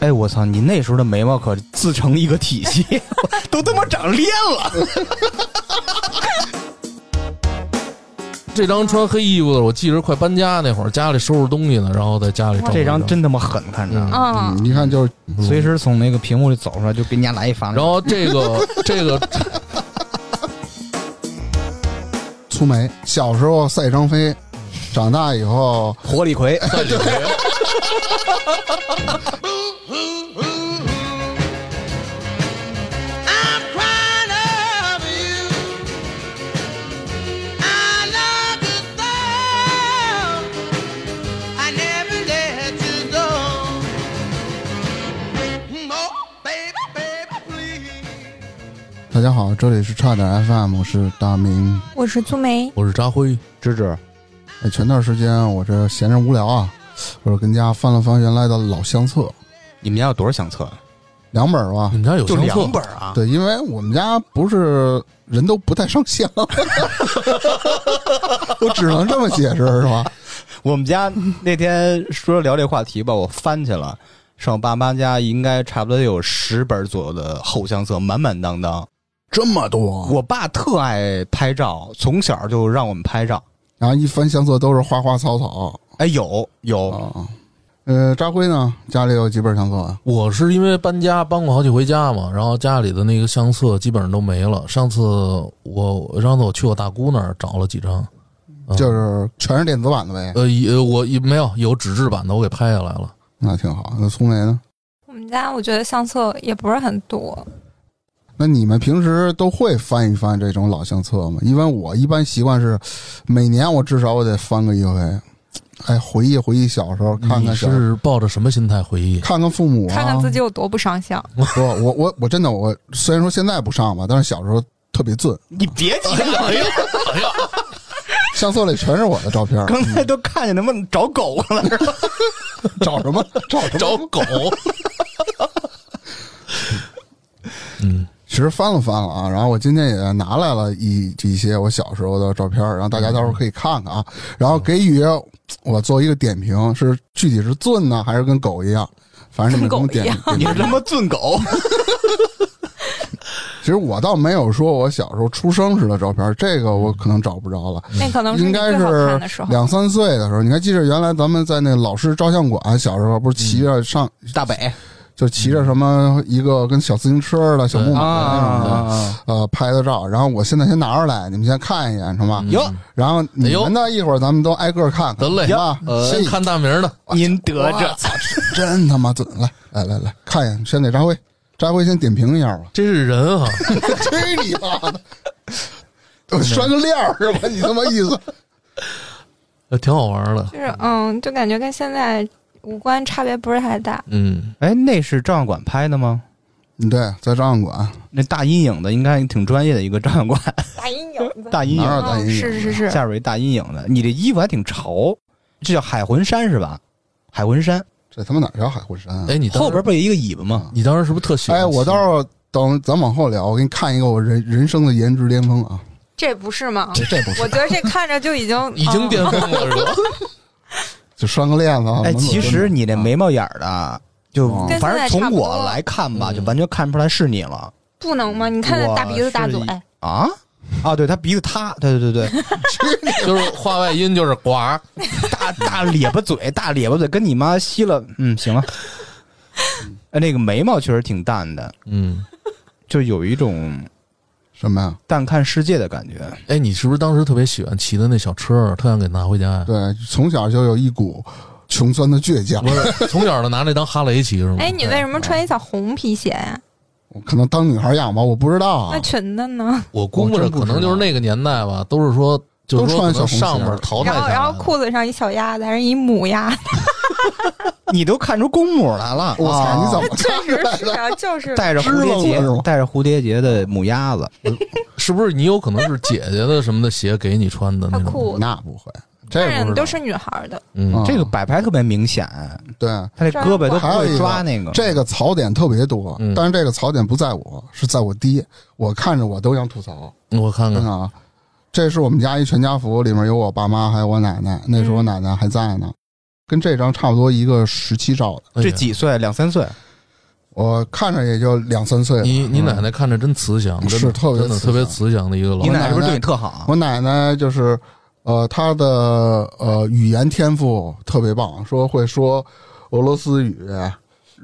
哎，我操！你那时候的眉毛可自成一个体系，都他妈长练了。这张穿黑衣服的，我记着快搬家那会儿，家里收拾东西呢，然后在家里照这张真他妈狠，看着，嗯，你看就是随时从那个屏幕里走出来，就给人家来一发。然后这个 这个粗眉，小时候赛张飞，长大以后活李逵，大家好，这里是差点 FM，我是大明。我是粗梅，我是扎辉，芝芝，哎，前段时间我这闲着无聊啊，我就跟家翻了翻原来的老相册，你们家有多少相册？两本吧你。们家有就相册两？本啊？对，因为我们家不是人都不太上相，我只能这么解释是吧？我们家那天说聊这话题吧，我翻去了，上我爸妈家应该差不多有十本左右的厚相册，满满当当。这么多，我爸特爱拍照，从小就让我们拍照。然后一翻相册都是花花草草哎，有有，啊。呃，扎辉呢，家里有几本相册啊？我是因为搬家搬过好几回家嘛，然后家里的那个相册基本上都没了。上次我上次我去我大姑那儿找了几张，嗯就是全是电子版的呗。呃，也我也没有有纸质版的，我给拍下来了。那挺好。那粗梅呢？我们家我觉得相册也不是很多，那你们平时都会翻一翻这种老相册吗？因为我一般习惯是，每年我至少我得翻个一回，哎，回忆回忆小时候，看看是抱着什么心态回忆？看看父母啊，看看自己有多不上相。不，我我我真的我虽然说现在不上吧，但是小时候特别俊，你别提了，哎呀哎呀，相册里全是我的照片。刚才都看见他们找狗了，是吧？找什么找什么？找狗。嗯，其实翻了翻了啊，然后我今天也拿来了一一些我小时候的照片，然后大家到时候可以看看啊，然后给予我做一个点评，是具体是俊呢，还是跟狗一样？反正你们给我点点评你是他妈俊狗，其实我倒没有说我小时候出生时的照片，这个我可能找不着了，那可能是应该是的时候。两三岁的时候。你还记得原来咱们在那老师照相馆小时候不是骑着上，大北就骑着什么一个跟小自行车的小木马那种的。啊，呃，拍的照，然后我现在先拿出来，你们先看一眼，成吧？哟，然后你们呢，一会儿咱们都挨个看看，得嘞行吧？先看大名的，您得着。真他妈准！来来来来，看一眼，先给张辉，张辉先点评一下吧。这是人啊！去你妈的！我拴个链儿是吧？你他妈意思？呃挺好玩的。就是嗯，就感觉跟现在五官差别不是太大。嗯，哎，那是照相馆拍的吗？嗯，对，在照相馆那大阴影的应该挺专业的一个照相馆，大阴影子，大阴影哪有大阴影嗯，是是是，下边一大阴影的。你这衣服还挺潮，这叫海魂衫是吧？海魂衫这他妈哪叫海魂衫啊？哎，你后边不有一个尾巴吗？你当时是不是特喜欢？哎，我到时候等咱往后聊，我给你看一个我人人生的颜值巅峰啊！这不是吗？这这不是我，觉得这看着就已经已经巅峰了，是吧？就拴个链子啊。哎，其实你那眉毛眼儿的，就哦。反正从我来看吧，嗯。就完全看不出来是你了。不能吗？你看那大鼻子大嘴。啊。啊，对他鼻子塌，对对对对，就是话外音就是呱，大大咧巴嘴，大咧巴嘴，跟你妈吸了，嗯，行了。哎，那个眉毛确实挺淡的，嗯，就有一种什么呀？淡看世界的感觉。哎，你是不是当时特别喜欢骑的那小车，特想给拿回家呀？对，从小就有一股穷酸的倔强不。是，从小就拿那当哈雷骑是吗？哎，你为什么穿一小红皮鞋呀？我可能当女孩养吧，我不知道啊。那裙子呢？我估摸着可能就是那个年代吧，都是说，就是说可能上面淘汰然后然后的。裤子上一小鸭子，还是一母鸭？你都看出公母来了，我操，啊你怎么 确？实是啊，就是带着蝴蝶结，带着蝴蝶结的母鸭子？是不是你有可能是姐姐的什么的鞋给你穿的那种？那不会，这当然不知道都是女孩的。嗯啊，这个摆拍特别明显，对。他这胳膊都不会还有一个抓那个。这个槽点特别多，嗯但是这个槽点不在我，是在我爹。我看着我都想吐槽，我看看，啊。这是我们家一全家福，里面有我爸妈还有我奶奶，那时候我奶奶还在呢，跟这张差不多一个时期照的。这几岁？两三岁？我看着也就两三岁。你你奶奶看着真慈祥，是特别特别慈祥的一个老你。奶奶是不是对你特好啊？我奶奶就是，呃，她的呃语言天赋特别棒，说会说俄罗斯语、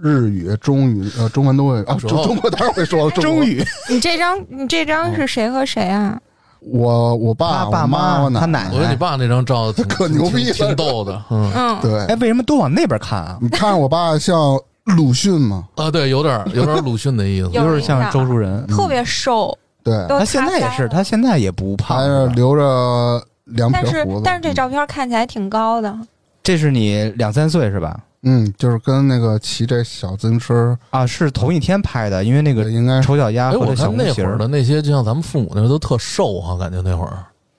日语、中语，呃，中文都会啊，中中国当然会说中国。语，你这张你这张是谁和谁啊？我我爸、他爸我妈、我奶他奶我觉得你爸那张照 可牛逼了挺挺逗的。嗯嗯，对哎，，为什么都往那边看啊？你看我爸像鲁迅吗？啊，对，有点有点鲁迅的意思。有就是像周树人，特别瘦，对，都他现在也是，塌腮了他现在也不胖。留着两撇但是胡子。但是这照片看起来挺高的，这是你两三岁是吧？嗯，就是跟那个骑这小自行车，啊，是同一天拍的，因为那个应该丑小鸭哎，我和这小看那会儿的那些，就像咱们父母那时候都特瘦哈，感觉那会儿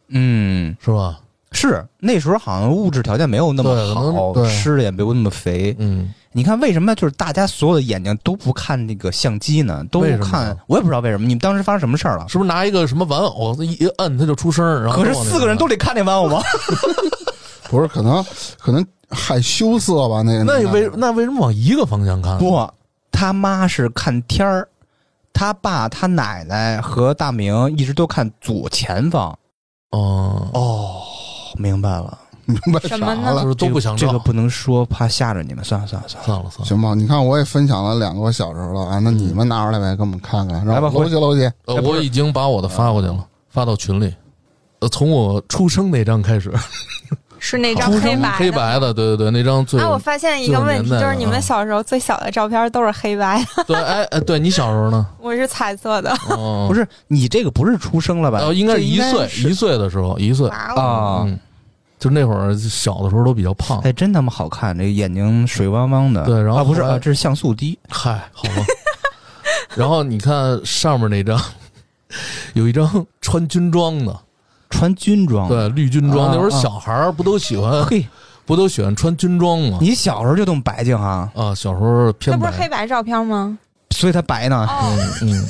嗯，是吧？是那时候好像物质条件没有那么可能好，对吃的也没有那么肥。嗯，你看为什么就是大家所有的眼睛都不看那个相机呢？都为什么看呢，我也不知道为什么。你们当时发生什么事儿了？是不是拿一个什么玩偶一摁它就出声儿？然后可是四个人都得看那玩偶吗？不是可能可能害羞涩吧？那个那为那为什么往一个方向看？不，他妈是看天儿，他爸、他奶奶和大明一直都看左前方。哦，哦，明白了，明白什么呢啥了就是都不想这个不能说，怕吓着你们。算了算了算了，算了算了。行吧，你看我也分享了两个我小时候了啊，那你们拿出来呗，给我们看看，来吧然后搂起搂起。呃，我已经把我的发过去了，发到群里。呃，从我出生那张开始，是那张黑白黑白的，对对对，那张最啊，我发现一个问题，就是你们小时候最小的照片都是黑白的，对，哎哎，对你小时候呢？我是彩色的。哦，不是你这个不是出生了吧？哦，应该是一岁是一岁的时候，一岁啊。嗯，就那会儿小的时候都比较胖。哎，真他妈好看，这个眼睛水汪汪的。对然后啊不是啊，这是像素低。嗨，好吧。然后你看上面那张，有一张穿军装的，穿军装。，对，绿军装。啊那会儿小孩儿不都喜欢嘿，不都喜欢穿军装吗？你小时候就这么白净啊，啊，小时候那偏不是黑白。照片吗？所以他白呢。哦，嗯嗯。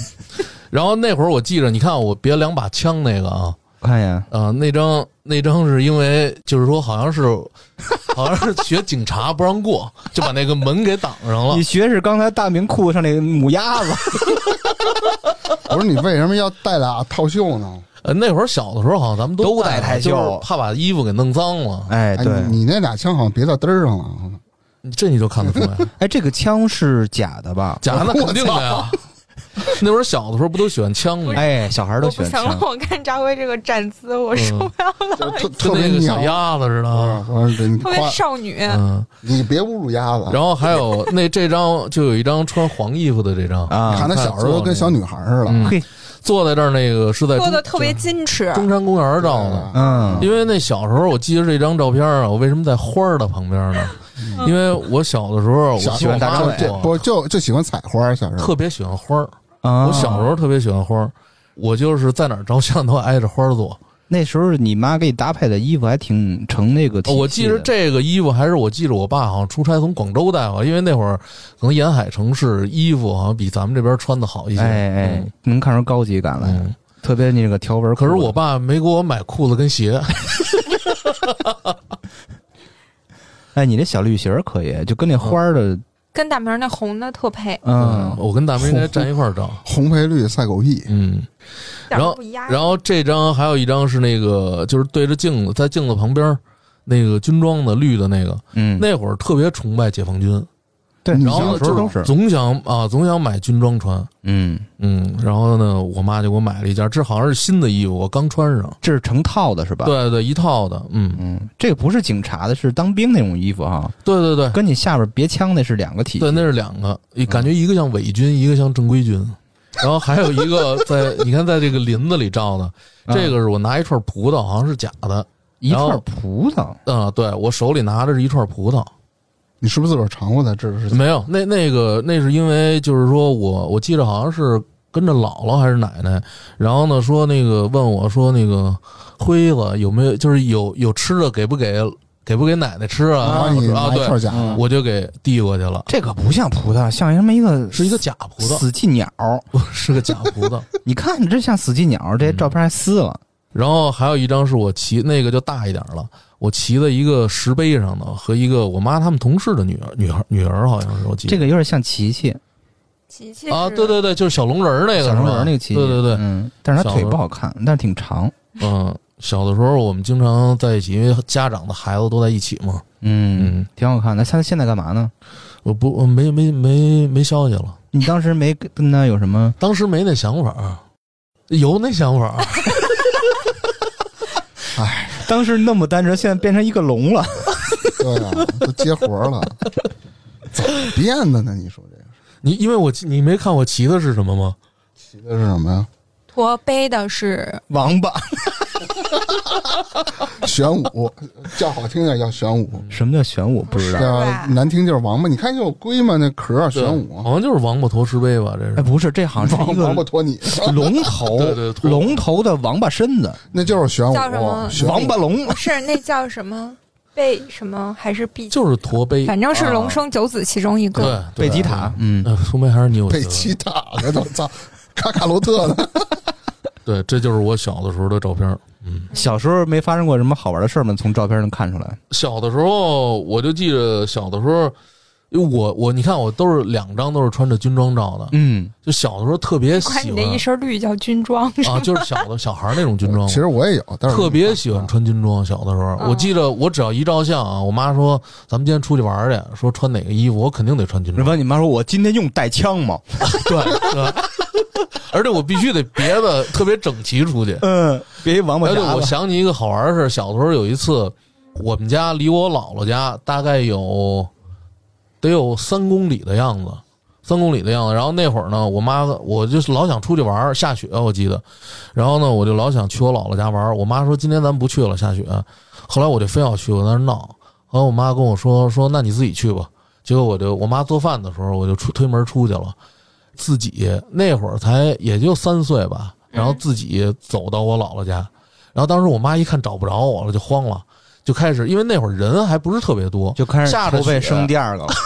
然后那会儿我记着，你看我别两把枪那个啊，我看一眼，啊，那张那张是因为就是说好像是 好像是学警察不让过，就把那个门给挡上了你。学是刚才大明裤子上那个母鸭子。我说你为什么要带俩套袖呢？呃，那会儿小的时候好像咱们都戴戴太袖就是怕把衣服给弄脏了。哎，哎，对，你你那俩枪好像别到嘚儿上了。这你就看得出来，哎，这个枪是假的吧？假的那肯定的呀。那会儿小的时候不都喜欢枪吗？哎，小孩都喜欢枪，。我看张辉这个站姿，我受不了了，就特特别鸟那个小，鸭子似的。特别少女。嗯，你别侮辱鸭子。然后还有那这张就有一张穿黄衣服的这张啊你看他小时候跟小女孩似的，嗯嘿，坐在这儿那个是在中做的特别矜持，中山公园照的。嗯，因为那小时候，我记得这张照片啊，我为什么在花儿的旁边呢？因为我小的时候，我喜欢大张伟就就不就就喜欢采花，小时候特别喜欢花儿。啊我小时候特别喜欢花儿，我就是在哪儿照相都挨着花儿坐。那时候你妈给你搭配的衣服还挺成那个。我记着这个衣服还是我记着我爸好像出差从广州带回来，因为那会儿可能沿海城市衣服好像比咱们这边穿的好一些。哎哎嗯，能看出高级感来，嗯特别那个条纹。可是我爸没给我买裤子跟鞋，哎，你这小绿鞋可以，就跟那花儿的，跟大明那红的特配，嗯，我跟大明应该站一块儿照。红配绿赛狗屁，嗯，然后。然后这张还有一张是那个就是对着镜子，在镜子旁边那个军装的绿的那个，嗯，那会儿特别崇拜解放军，对，然后小时候都是，总想啊总想买军装穿。嗯，嗯，然后呢，我妈就给我买了一件，这好像是新的衣服，我刚穿上。这是成套的是吧？，对对，一套的，嗯，嗯，这个不是警察的，是当兵那种衣服哈，对对对跟你下边别枪那是两个体系。对，那是两个，感觉一个像伪军，一个像正规军。然后还有一个在，你看在这个林子里照的，这个是我拿一串葡萄，好像是假的。一串葡萄，嗯，对我手里拿的是一串葡萄，你是不是自个儿尝过才知道是？没有，那那个那是因为就是说我我记得好像是跟着姥姥还是奶奶，然后呢说那个问我说那个辉子有没有就是有有吃的给不给给不给奶奶吃啊？啊对，拿一串假的嗯，我就给递过去了，这可不像葡萄，像什么一个是一个假葡萄，死寂鸟。是个假葡萄。你看你这像死寂鸟，这照片还撕了。然后还有一张是我骑那个就大一点了，我骑在一个石碑上的，和一个我妈他们同事的女儿女儿女儿好像是我记得这个有点像琪琪，啊，琪琪啊对对对，就是小龙人儿那个小龙人那个琪琪，对对对，嗯，但是他腿不好看，但是挺长，嗯，小的时候我们经常在一起，因为家长的孩子都在一起嘛。嗯，嗯，挺好看的。他现在干嘛呢？我不我没没没没消息了，你当时没跟他有什么？当时没那想法，有那想法，哎，当时那么单纯，现在变成一个龙了。对啊，都接活了，怎么变的呢？你说这个你因为我你没看我骑的是什么吗？骑的是什么呀？驼背的是王八？玄武，叫好听点叫玄武，什么叫玄武？不知道。叫难听就是王八。你看就有龟嘛，那壳玄武，好像就是王八驮石碑吧？这是哎，不是，这好像是王一个 王八驮你，龙头，对对驮龙头的王八身子，那就是玄武叫什么，王八龙。不是那叫什么贝什么还是毕？就是驼背，反正是龙生九子其中一对个。对贝吉塔，嗯，呃，苏梅还是你有贝吉塔的都操，卡卡罗特的，对，这就是我小的时候的照片。嗯，小时候没发生过什么好玩的事儿吗？从照片能看出来。小的时候我就记着小的时候，我我你看我都是两张都是穿着军装照的，嗯，就小的时候特别 喜欢你那一身绿叫军装，啊，就是小的小孩那种军装。其实我也有，但是特别喜欢穿军装。小的时候，嗯我记得我只要一照相啊，我妈说咱们今天出去玩去，说穿哪个衣服，我肯定得穿军装。问你妈说，我今天用带枪吗？对对，而且我必须得别的特别整齐出去。嗯，别一王八而且我。想起一个好玩的事，小的时候有一次，我们家离我姥姥家大概有得有三公里的样子，三公里的样子。然后那会儿呢，我妈我就是老想出去玩儿，下雪我记得，然后呢我就老想去我姥姥家玩儿。我妈说今天咱不去了，下雪。后来我就非要去，我在那儿闹。后来我妈跟我说说那你自己去吧。结果我就我妈做饭的时候，我就出推门出去了，自己那会儿才也就三岁吧，然后自己走到我姥姥家。然后当时我妈一看找不着我了，就慌了，就开始因为那会儿人还不是特别多，就开始下着筹备雪生第二个了。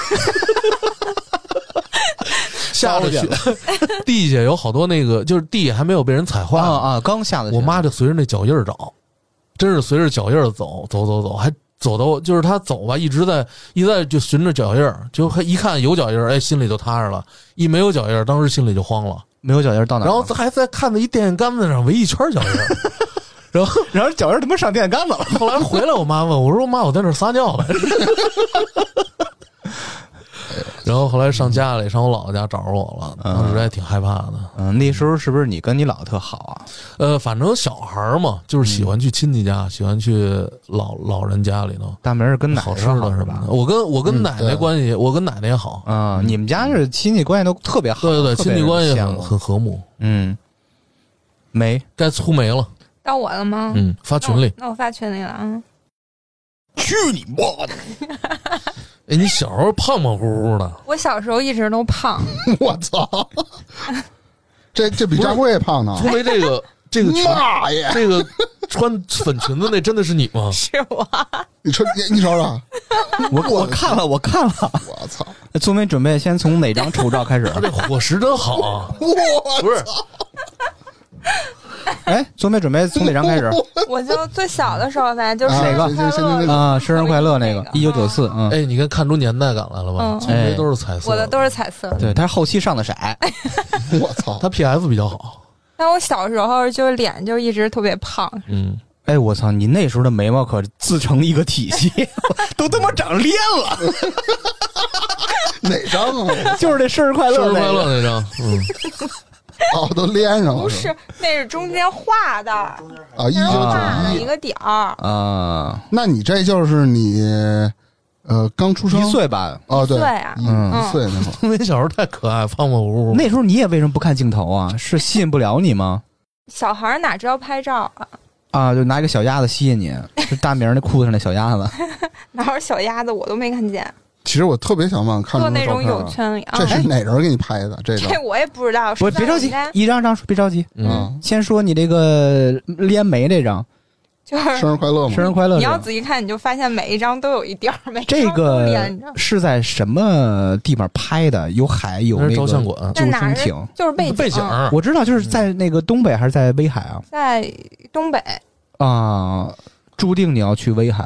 下着雪，地下有好多那个就是地还没有被人踩坏啊啊！刚下的雪，我妈就随着那脚印儿找，真是随着脚印儿走走走走，还走到就是她走吧，一直在一直在就循着脚印儿，就还一看有脚印儿，哎，心里就踏实了；一没有脚印儿，当时心里就慌了。没有脚印儿到哪儿？然后还在看着一电线杆子上围一圈脚印儿，然后然后脚印他妈上电线杆子了。后来回来，我妈问我说：“妈，我在那撒尿了。”然后后来上家里，上我姥姥家找着我了，当时还挺害怕的。嗯，那时候是不是你跟你姥姥特好啊？呃，反正小孩嘛，就是喜欢去亲戚家，喜欢去老老人家里头，大明是跟奶好奶吃的是吧。？我跟我跟嗯奶奶关系，我跟奶奶也好，啊，你们家是亲戚关系都特别好，对对对，亲戚关系很很和睦。嗯，没该粗眉了，到我了吗？嗯，发群里。那我那我发群里了啊。去你妈的！哎，你小时候胖胖乎乎的，我小时候一直都胖，我操，这这比张贵胖呢！粗眉这个这个裙，妈呀！这个穿粉裙子那真的是你吗？是我。你穿你你瞅瞅，我我看了，我看了。我操！聪明准备先从哪张丑照开始？他这伙食真好啊！我不是，哎，做没准备从哪张开始？我就最小的时候呗，就是那个啊，生日快乐那个，一九九四，嗯，哎，你看看出年代感来了吧？嗯粗眉都是彩色，我的都是彩色。对，他是后期上的色，我操！他 PS 比较好。但我小时候就脸就一直特别胖，嗯，哎，我操，你那时候的眉毛可自成一个体系，都他妈长练了，哪张啊？就是这生日快乐，生日快乐！那张，嗯，哦，都连上了。不是，那是中间画的，啊，一九画九一。一个点儿。啊，那你这就是你呃刚出生一岁吧？哦，对，一岁啊一嗯一岁那会儿。因为小时候太可爱，胖胖乎乎。那时候你也为什么不看镜头啊？是吸引不了你吗？小孩哪知道拍照啊？啊，就拿一个小鸭子吸引你，是大明那裤子上那小鸭子。哪有小鸭子我都没看见，其实我特别想往，看坐出那种泳照片了圈这。是哪人给你拍的？这个这 我也不知道，不，别着急一张张说，别着急，嗯，嗯，先说你这个连眉这张，就是生日快乐嘛！生日快乐你要。仔细看，你就发现每一张都有一点儿，每这个。是在什么地方拍的？有海，有那个照相馆，救艇。就是背背景。我知道，就是在那个东北还是在威海啊？在东北，啊，注定你要去威海。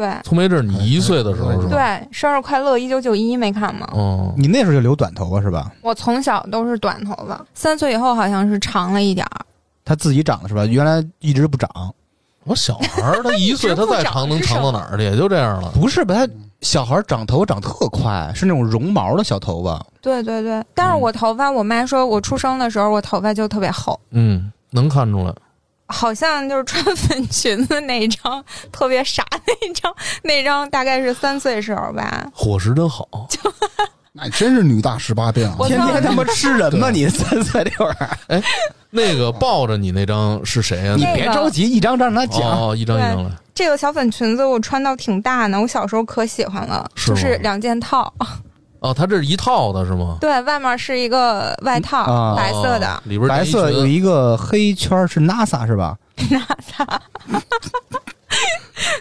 对对聪梅这是你一岁的时候是吧？对，生日快乐一九九一没看吗？哦，你那时候就留短头发是吧？我从小都是短头发，三岁以后好像是长了一点儿。他自己长的是吧？原来一直不长，我小孩儿他一岁，他再长能长到哪儿去？也就这样了。不是吧？他小孩长头发长特快，是那种绒毛的小头发。对对对，但是我头发，我妈说我出生的时候我头发就特别厚，嗯，能看出来。好像就是穿粉裙子那一张特别傻那一张，那张大概是三岁时候吧。伙食真好，那真是女大十八变啊！我天天他妈吃人吗？你三岁那会儿，哎那个抱着你那张是谁啊、你别着急，一张张让他讲。哦，一张一张来。这个小粉裙子我穿到挺大呢，我小时候可喜欢了，是就是两件套，哦，它这是一套的是吗？对外面是一个外套，啊白色的哦，里边白色有一一个黑圈是 NASA 是吧？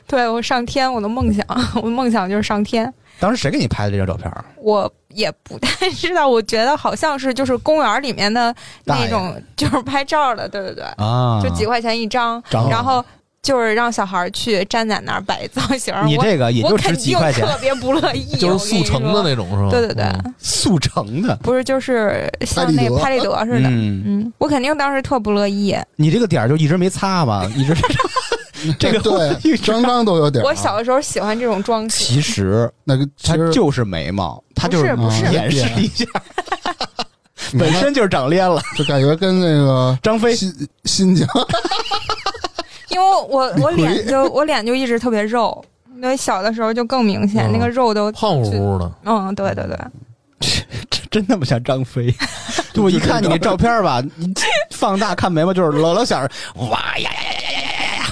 对我上天，我的梦想，我的梦想就是上天。当时谁给你拍的这张照片？我也不太知道，我觉得好像是就是公园里面的那种，就是拍照的，对对对，啊，就几块钱一张，张然后就是让小孩去站在那儿摆造型。你这个也就值几块钱，特别不乐意，就是速成的那种是吧？对对对嗯速成的。不是就是像那拍立得似的。嗯，嗯，我肯定当时特不乐意。你这个点儿就一直没擦吧？一直 这个对，张张都有点。我小的时候喜欢这种装饰，其实那个它就是眉毛，它就是不是掩饰一下，本身就是长脸了。就感觉跟那个张飞新新疆 因为我我脸就我脸就一直特别肉，因为小的时候就更明显，嗯那个肉都胖乎乎的，嗯，对对对，真真那么像张飞？就我一看你那照片吧，你放大看眉毛就是老老想着哇呀呀呀呀呀呀呀！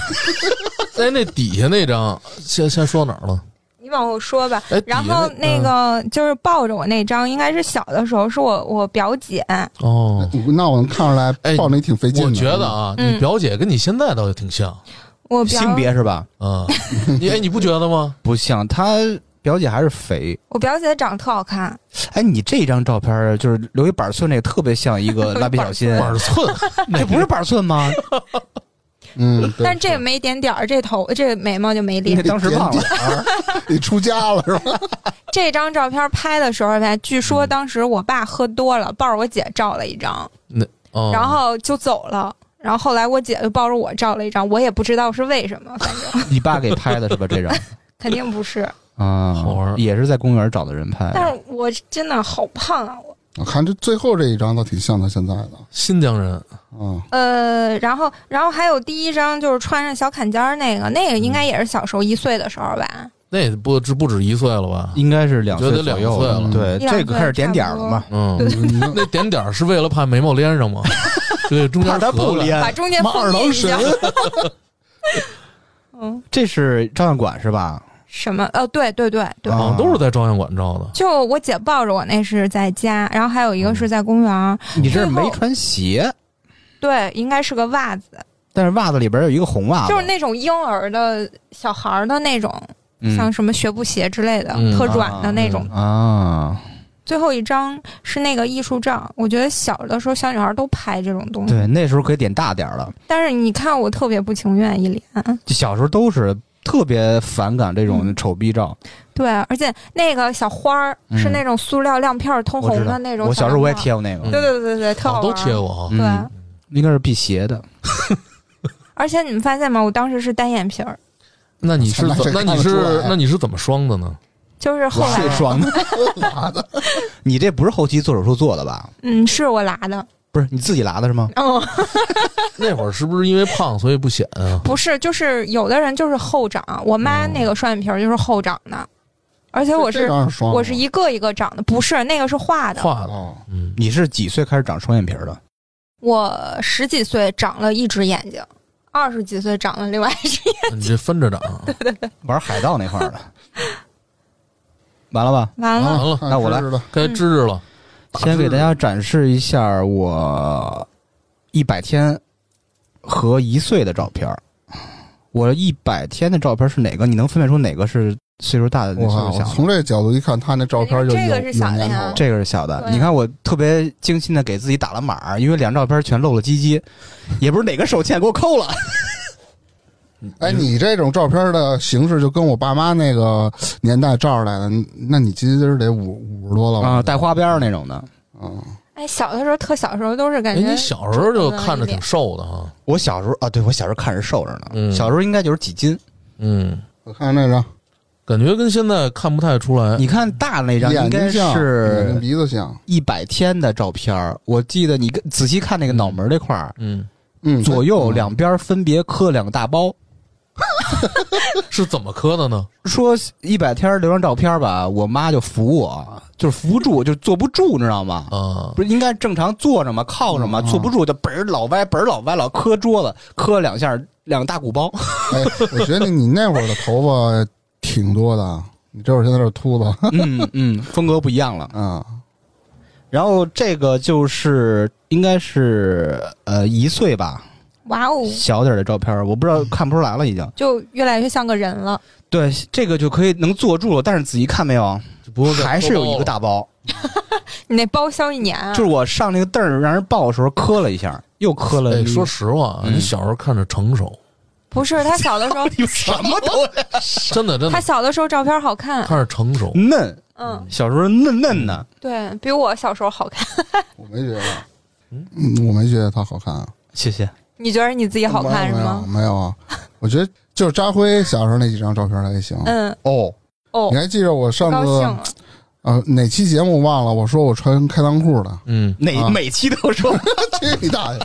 哎，那底下那张先先说哪儿了？你往后说吧。哎，然后那个就是抱着我那张，应该是小的时候，是我我表姐，嗯哦，那我能看出来哎抱你挺费劲。我觉得啊，嗯你表姐跟你现在倒是挺像我表性别是吧？嗯。你哎，你不觉得吗？不像，她表姐还是肥。我表姐长得特好看，哎，你这张照片就是留一板寸，那个特别像一个蜡笔小新，板寸，那这不是板寸吗？嗯，但这个没点点儿，这头这眉毛就没那脸。当时忘了。你出家了是吧？这张照片拍的时候吧，据说当时我爸喝多了，抱着我姐照了一张，那哦，然后就走了。然后后来我姐就抱着我照了一张，我也不知道是为什么，反正你爸给拍的是吧？这张肯定不是。啊，好玩儿也是在公园找的人拍。但是我真的好胖啊！我我看这最后这一张倒挺像他现在的新疆人，嗯。呃，然后然后还有第一张就是穿上小坎肩儿那个，那个应该也是小时候一岁的时候吧。那不止不止一岁了吧？应该是两岁觉得左右两岁了对，这个开始点点了嘛。嗯，嗯那点点儿是为了怕眉毛连上吗？对，中间怕他不连把中间妈二郎神。嗯，这是照相馆是吧？什么？呃，对对对对，好像都是在照相馆照的。就我姐抱着我那是在家，然后还有一个是在公园儿。你这是没穿鞋，对，应该是个袜子，但是袜子里边有一个红袜子，就是那种婴儿的小孩儿的那种，嗯像什么学步鞋之类的，嗯特软的那种。啊。最后一张是那个艺术照，我觉得小的时候小女孩都拍这种东西，对，那时候可以点大点儿了。但是你看我特别不情愿，一脸。就小时候都是特别反感这种嗯丑逼照。对，而且那个小花是那种塑料亮片儿通红的那种。我小时候我也。贴过那个，嗯对对对对，特好哦，都贴过哈。嗯对应该是辟邪的。而且你们发现吗？我当时是单眼皮儿，那你是怎那你是那你是怎么双的呢？就是后来，是双的，你这不是后期做手术做的吧？嗯，是我拉的。不是你自己拉的是吗？哦，那会儿是不是因为胖所以不显啊？不是，就是有的人就是后长，我妈那个双眼皮儿就是后长的，而且我是是我是一个一个长的，不是那个是画的。画的，哦，嗯，你是几岁开始长双眼皮儿的？我十几岁长了一只眼睛，二十几岁长了另外一只眼睛。你这分着长。玩海盗那块儿的。完了吧？完了，啊那我来该支持了。先给大家展示一下我一百天和一岁的照片儿。我一百天的照片是哪个？你能分辨出哪个是岁数大的，哪我靠！岁数小的？从这个角度一看，他那照片就有这个是小的这个是小的。你看，我特别精心的给自己打了码，因为两张照片全露了鸡鸡，也不是哪个手欠给我扣了。哎，你这种照片的形式就跟我爸妈那个年代照出来的，那你今儿得五五十多了吧啊，带花边那种的。嗯，哎，小的时候特小时候都是感哎，觉，你小时候就看着挺瘦的哈，我小时候啊，对我小时候看着瘦着呢，嗯小时候应该就是几斤。嗯，我看那张感觉跟现在看不太出来。你看大那张应该是鼻子像，一百天的照片我记得你仔细看那个脑门这块儿，嗯，嗯，左右嗯两边分别磕两个大包。是怎么磕的呢？说一百天留张照片吧，我妈就扶我，就是扶不住，就坐不住，你知道吗？啊，不是应该正常坐着吗？靠着吗？嗯坐不住就本儿老歪，本儿老歪，老磕桌子，磕两下，两个大鼓包。哎，我觉得你那会儿的头发挺多的，你这会儿现在是秃子，嗯嗯，风格不一样了。啊，然后这个就是应该是呃一岁吧，哇哦，小点儿的照片，我不知道看不出来了，已经。就越来越像个人了。对，这个就可以能坐住了，但是仔细看没有，不过在还是有一个大包。你那包消一年啊？就是我上那个凳儿让人抱的时候磕了一下，又磕了哎，说实话，嗯你小时候看着成熟，不是他小的时候，有什么都 真的真的他小的时候照片好看。看着成熟。嫩，嗯，小时候嫩嫩的。对比我小时候好看。我没觉得，嗯，我没觉得他好看啊，谢谢。你觉得你自己好看是没有吗？没有啊，我觉得就是扎辉小时候那几张照片还行。嗯，哦，哦你，还记着我上次。呃哪期节目忘了？我说我穿开裆裤的，嗯，啊哪每期都说 去你大爷！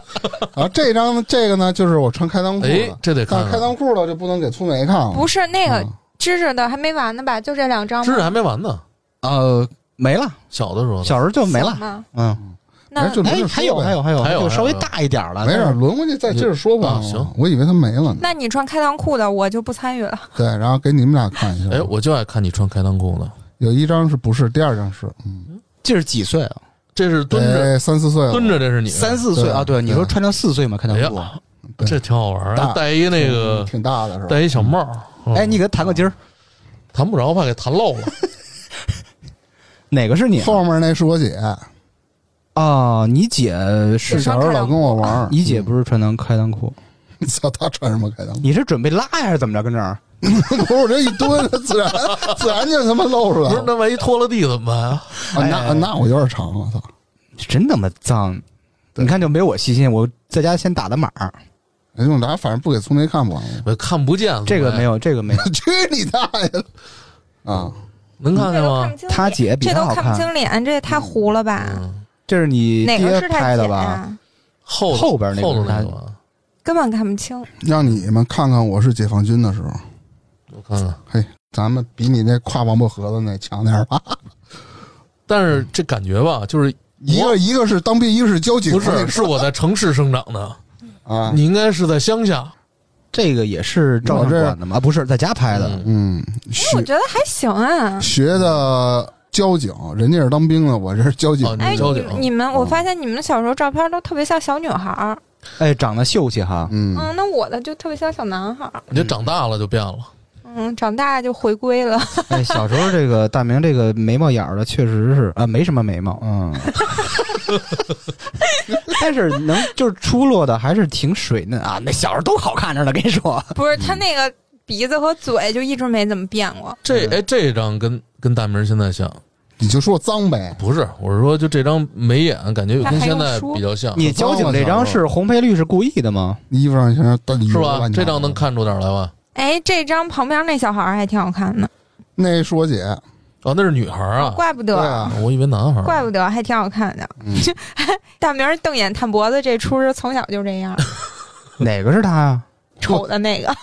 啊，这张这个呢，就是我穿开裆裤哎的，，这得看开裆裤的就不能给粗梅看了。不是那个嗯芝芝的还没完呢吧？就这两张吗？知识还没完呢，呃没了，小的时候小时候就没了。嗯，那哎就没还有还有还有还有就稍微大一点儿了。没事，轮过去再接着说吧。啊行我以为他没了呢。那你穿开裆裤的，我就不参与了。对，然后给你们俩看一下。哎，我就爱看你穿开裆裤的，有一张是不是？第二张是，嗯，这是几岁啊？这是蹲着哎三四岁，蹲着，这是你三四岁啊？对，你说穿成四岁嘛？看哎到过。呀，对这挺好玩儿，大还戴一那个挺大的是吧？戴一小帽哎，你给他弹个筋儿，弹不着，怕给弹漏了。哪个是你啊？后面那是我姐，啊，你姐是小时候老跟我玩儿。你姐不是穿裆开裆裤？你操，她穿什么开裆裤？你是准备拉呀，还是怎么着？跟这儿？不是我这一蹲，自然 自然就他妈露出来不是，了。那万一拖了地怎么办啊？啊，那哎那我有点长，我操！真他妈脏！你看就没我细心，我在家先打的码儿。哎，用咱反正不给粗梅看不完了。我看不见，这个没，有，这个没有。去你大爷的！啊，能看见吗他姐比他好这都看不，清脸，这也太糊了吧？嗯，这是你哪个爹拍的吧？呀？后后边那个后头那个吧，根本看不清。让你们看看我是解放军的时候，我看看。嘿，咱们比你那跨王八盒子那强点儿吧？但是这感觉吧，就是一个一个是当兵，一个是交警，不是是我在城市生长的，啊，你应该是在乡下。这个也是照相馆的吗？不是，在家拍的。嗯嗯，我学觉得还行啊。学的交警，人家是当兵的，我这是交警哦。哎，你交警你们，嗯我发现你们小时候照片都特别像小女孩儿，哎，长得秀气哈。嗯，嗯，那我的就特别像小男孩儿，你这长大了就变了，嗯，长大就回归了。哎，小时候这个大明这个眉毛眼儿的确实是啊，没什么眉毛，嗯，但是能就是出落的还是挺水嫩啊。那小时候都好看着呢，跟你说。不是他那个鼻子和嘴就一直没怎么变过。这哎这张跟跟大明现在像，你就说脏呗。不是，我是说就这张眉眼感觉跟现在比较像，你交警这张是红配绿是故意的吗？衣服上全是大是吧？这张能，看出点来吧？哎，这张旁边那小孩儿还挺好看的，那是我姐，哦，那是女孩啊，怪不得，对啊，我以为男孩。怪不得还挺好看的。嗯 大明瞪眼探脖子这出是从小就这样，哪个是他呀？丑的那个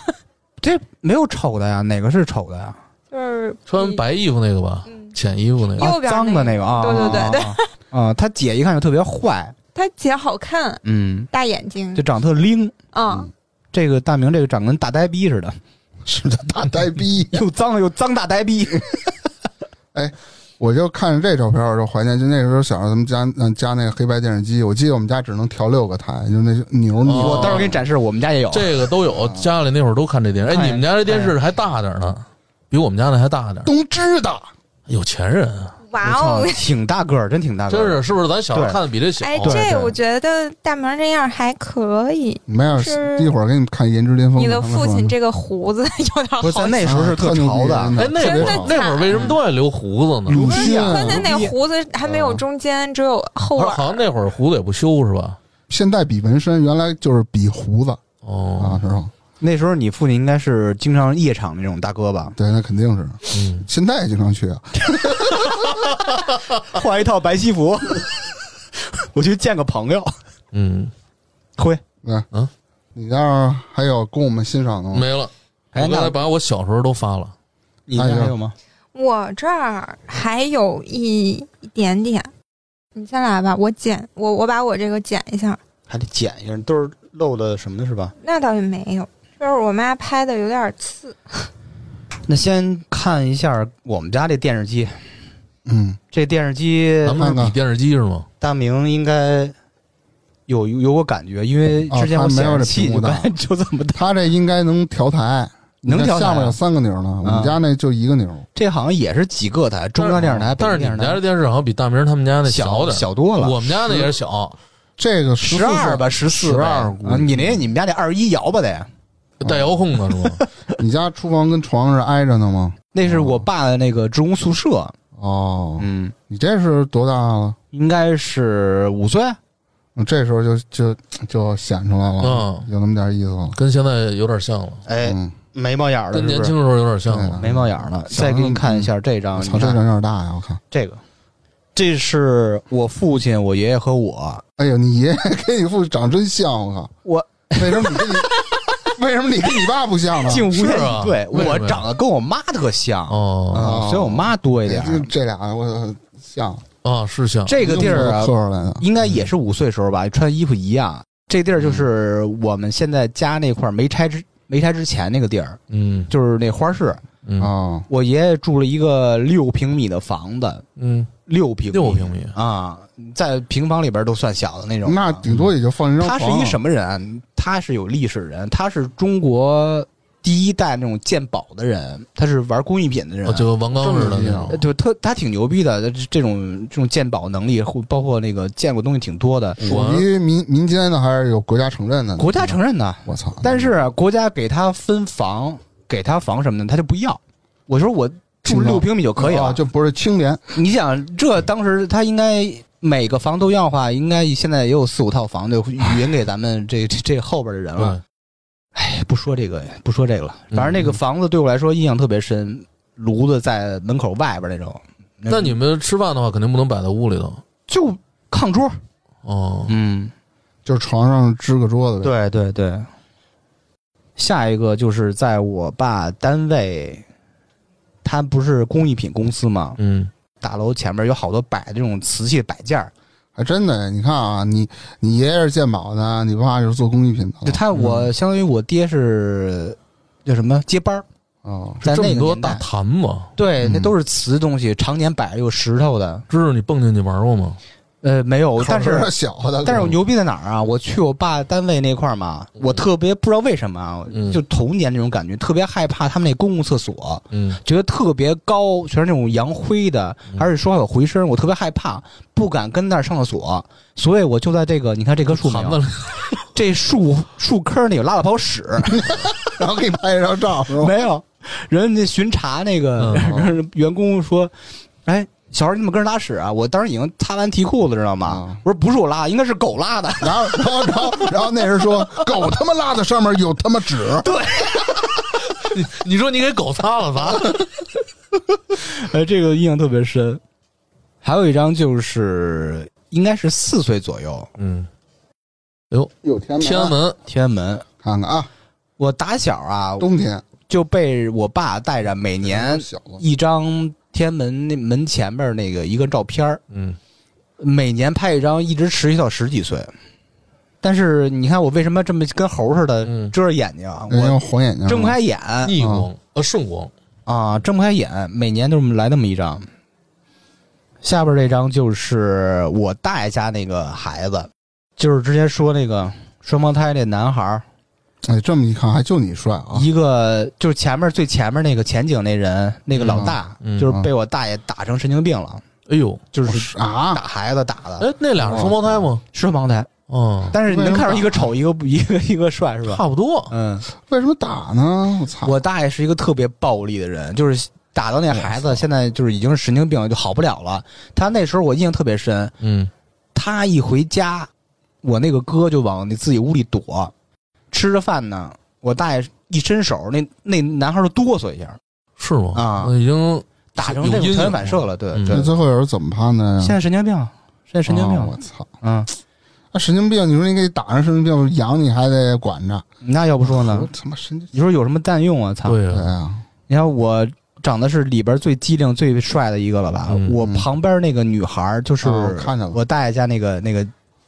这没有丑的呀，哪个是丑的呀？就是穿白衣服那个吧，嗯，浅衣服那个，右边啊脏的那那个啊，对对对对啊啊 啊！他姐一看就特别坏，他姐好看，嗯，大眼睛就，长得特灵。嗯，这个大明这个长得跟大呆逼似的，是的大呆逼。又脏又脏大呆逼。我就看着这照片，我就怀念，就那时候小时候咱们家嗯家那个黑白电视机，我记得我们家只能调六个台，就那扭哦扭。我待会儿给你展示，我们家也有。这个都有，家里那会儿都看这电视。哎，你们家这电视还大点呢，比我们家那还大点，东知的，有钱人啊。哇哦操，！挺大个儿，真挺大个儿，真是是不是咱小时候看的比这小？哎，这我觉得大明这样还可以。没有，一会儿给你看《颜值巅峰》。你的父亲这个胡子有点好不是咱那时候是特潮的，哎，那那会儿为什么都爱留胡子呢？鲁不是关键那胡子还没有中间，只有后好。像那会儿胡子也不修是吧？现在比纹身，原来就是比胡子哦啊，，知道吗？那时候你父亲应该是经常夜场那种大哥吧？对，那肯定是。嗯，现在也经常去啊。换一套白西服，我去见个朋友。嗯，会，来，嗯，你那儿还有供我们欣赏的吗？没了。哎，我刚才那把我小时候都发了。你那还有吗？我这儿还有一一点点，你先来吧，我剪我我把我这个剪一下。还得剪一下，都是漏的什么的，是吧？那倒也没有，就是我妈拍的有点次。那先看一下我们家这电视机，嗯，这电视机咱们比电视机是吗？大明应该有有我感觉，因为之前我没有这屏幕大。就这么大，他这应该能调台，能调下面有三个钮呢，我们家那就一个钮。这好像也是几个台，中央电视台、北但是你们家的电视好像比大明他们家那小点，小多了，我们家那也是小，这个十二吧，十四12啊，你那你们家那二十一摇吧得，带遥控的是吗？你家厨房跟床是挨着呢吗？那是我爸的那个职工宿舍，哦，嗯，你这是多大了？应该是五岁，嗯这时候就就就显出来了，嗯有那么点意思了。跟现在有点像了，哎，嗯，眉毛眼儿的，年轻的时候有点像了。眉毛眼儿了。再给你看一下这张，我操，这你看人有点大呀！我看，这个，这是我父亲、我爷爷和我。哎呦，你爷爷 跟你父亲长真像，我靠！我为什么你跟你为什么你跟你爸不像呢？竟无 对，我长得跟我妈特像，哦啊，所以我妈多一点哎。这这俩我像啊，是像这个地儿啊刻，出来的。应该也是五岁时候吧，穿衣服一样。这地儿就是我们现在家那块儿没拆之没拆之前那个地儿，嗯就是那花市。嗯啊，我爷爷住了一个六平米的房子，嗯，六平六平米啊，在平房里边都算小的那种。那顶多也就放一张床。他是一什么人啊？他是有历史人，他是中国第一代那种鉴宝的人，他是玩工艺品的人。哦就跟王刚似的那呃种。对，特他挺牛逼的，这这种这种鉴宝能力，或包括那个见过东西挺多的，属于民民间的，还是有国家承认的？国家承认的。我操！但是啊国家给他分房，给他房什么的，他就不要。我说我住六平米就可以了，啊就不是青年。你想，这当时他应该每个房都要的话，应该现在也有四五套房，就匀给咱们这 这这后边的人了。对，哎，不说这个，不说这个了。嗯反正那个房子对我来说印象特别深，炉子在门口外边那种。那你们吃饭的话，肯定不能摆在屋里头。就炕桌，哦，嗯，就是床上支个桌子呗。对对对。下一个就是在我爸单位，他不是工艺品公司嘛，嗯大楼前面有好多摆这种瓷器摆件儿。还真的，你看啊，你你爷爷是鉴宝的，你爸是做工艺品的。就他，我相当于我爹是叫什么接班儿，哦，在这么多大那个年代，坛子，对，嗯那都是瓷东西，常年摆着有石头的。知道你蹦进去玩过吗？呃，没有，但是小的，但是我牛逼在哪儿啊？我去我爸单位那块儿嘛，我特别不知道为什么啊，嗯就童年那种感觉，特别害怕他们那公共厕所，嗯觉得特别高，全是那种扬灰的，嗯而且说话有回声，我特别害怕，不敢跟那儿上厕所，所以我就在这个，你看这棵树没有？坛子里，这树树坑里有拉了泡屎，然后给你拍一张照，没有？人家巡查那个、嗯 员工说：“哎，小孩你怎么跟人拉屎啊？”我当时已经擦完提裤子，知道吗？啊我说不是我拉，应该是狗拉的。然后，然后，然后，然后那人说：“狗他妈拉的上面有他妈纸。对 你你说你给狗擦了擦？哎，这个印象特别深。还有一张就是应该是四岁左右，嗯，”呦有天安门，天安门，天安门。看看啊，我打小啊冬天就被我爸带着每年，一张天安门那门前面那个一个照片儿嗯每年拍一张，一直持续到十几岁。但是你看我为什么这么跟猴似的嗯遮着眼睛啊？人我用红眼睛，睁不开眼逆光呃顺光，啊，睁不开眼，每年都来那么一张。下边这张就是我大爷家那个孩子，就是之前说那个双胞胎那男孩儿，哎，这么一看，还就你帅啊！一个就是前面最前面那个前景那人，那个老大，嗯就是被我大爷打成神经病了。哎呦，就是啊，打孩子打的，哎，那俩是双胞胎吗？是双胞胎，嗯，但是你能看出一个丑，一个不一个一个帅是吧？差不多。嗯，为什么打呢？我操！我大爷是一个特别暴力的人，就是打到那孩子，现在就是已经是神经病了，就好不了了。他那时候我印象特别深，嗯，他一回家，我那个哥就往那自己屋里躲，吃着饭呢，我大爷一伸手，那那男孩就哆嗦一下，是吗？啊那已经打成这种条件反射了。对嗯对那，最后有人怎么判的呀？现在神经病，现在神经病哦，我操！嗯，那神经病，你说你给打上神经病，养你还得管着。那要不说呢我？他妈神经你说有什么蛋用啊？操！对你看我长得是里边最机灵、最帅的一个了吧？嗯我旁边那个女孩就是哦我看见了我大爷家那个那个，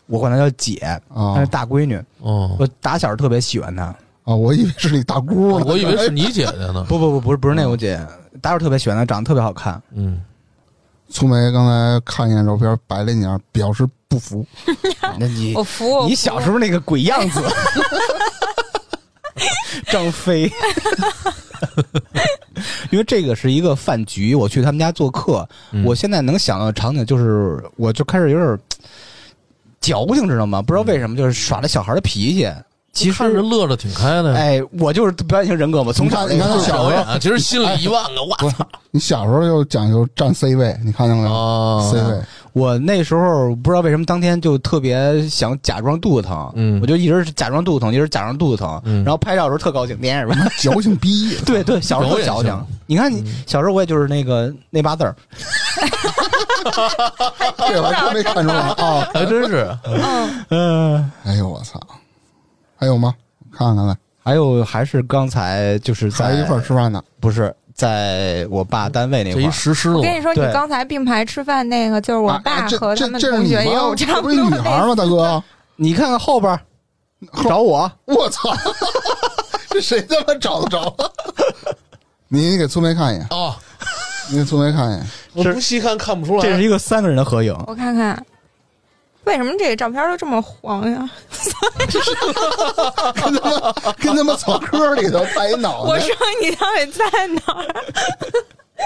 我管她叫姐，她是啊大闺女。哦，我打小特别喜欢她。啊！我以为是你大姑呢，我以为是你姐姐呢。不不不，不是不是那我姐，打小特别喜欢她，长得特别好看。嗯，粗梅刚才看一眼照片，白了一眼，表示不服。那你我服我服你小时候那个鬼样子，张飞。因为这个是一个饭局，我去他们家做客，嗯我现在能想到的场景就是，我就开始有点矫情，知道吗？不知道为什么，就是耍了小孩的脾气。其看着实，乐着挺开的呀。哎，我就是表演型人格嘛，从小你小时候，其实心里一万个，我操你小时候就讲究站 C 位，你看见没有哦？C 位，我那时候不知道为什么当天就特别想假装肚子疼，嗯我就一直假装肚子疼，一直假装肚子疼，嗯然后拍照的时候特高兴，点眼吧。矫情逼。对对，小时候特矫情。你看你小时候我也就是那个那八字儿，这我还真没看出来啊！还真是。嗯，嗯，哎呦我操！还有吗？看看来，还有还是刚才就是在一块儿吃饭呢。不是在我爸单位那块儿，实施了，我跟你说，你刚才并排吃饭那个，就是我啊爸和他们这这是你同学也有吗？差不这不是。女孩吗，大哥？你看看后边儿找我，我操！这 谁他妈找得着？你 你给粗梅看一眼，啊，你给粗梅看一眼。我不细看看不出来。这是一个三个人的合影。我看看，为什么这个照片都这么黄呀？跟他妈跟他妈草坑里头拍脑袋，我说你到底在哪儿？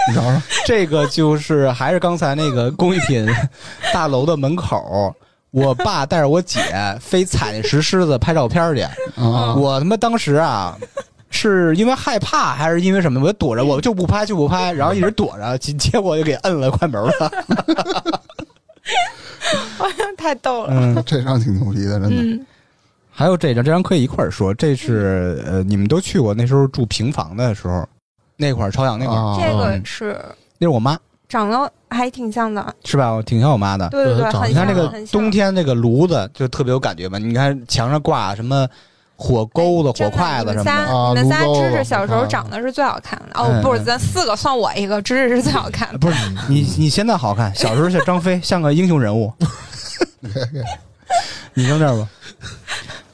你瞅瞅，这个就是还是刚才那个工艺品 大楼的门口，我爸带着我姐非踩那石狮子拍照片去。啊，我他妈当时啊，是因为害怕还是因为什么？我就躲着，我就不拍就不拍，然后一直躲着，结结果就给摁了快门了。太逗了。嗯，这张挺牛逼的，真的。嗯，还有这张，这张可以一块儿说。这是呃，你们都去过那时候住平房的时候，那块儿朝阳那块儿，啊，这个是那是我妈长得还挺像的，是吧？我挺像我妈的。对对对，很像。你看这个冬天那个炉子就特别有感觉吧？你看墙上挂什么火钩子、火筷子什么你们仨，的。啊你们仨芝芝小时候长得是最好看的。哦嗯，不是，咱四个算我一个，芝芝是最好看的。不是你，你现在好看，小时候像张飞，像个英雄人物。你扔这儿吧。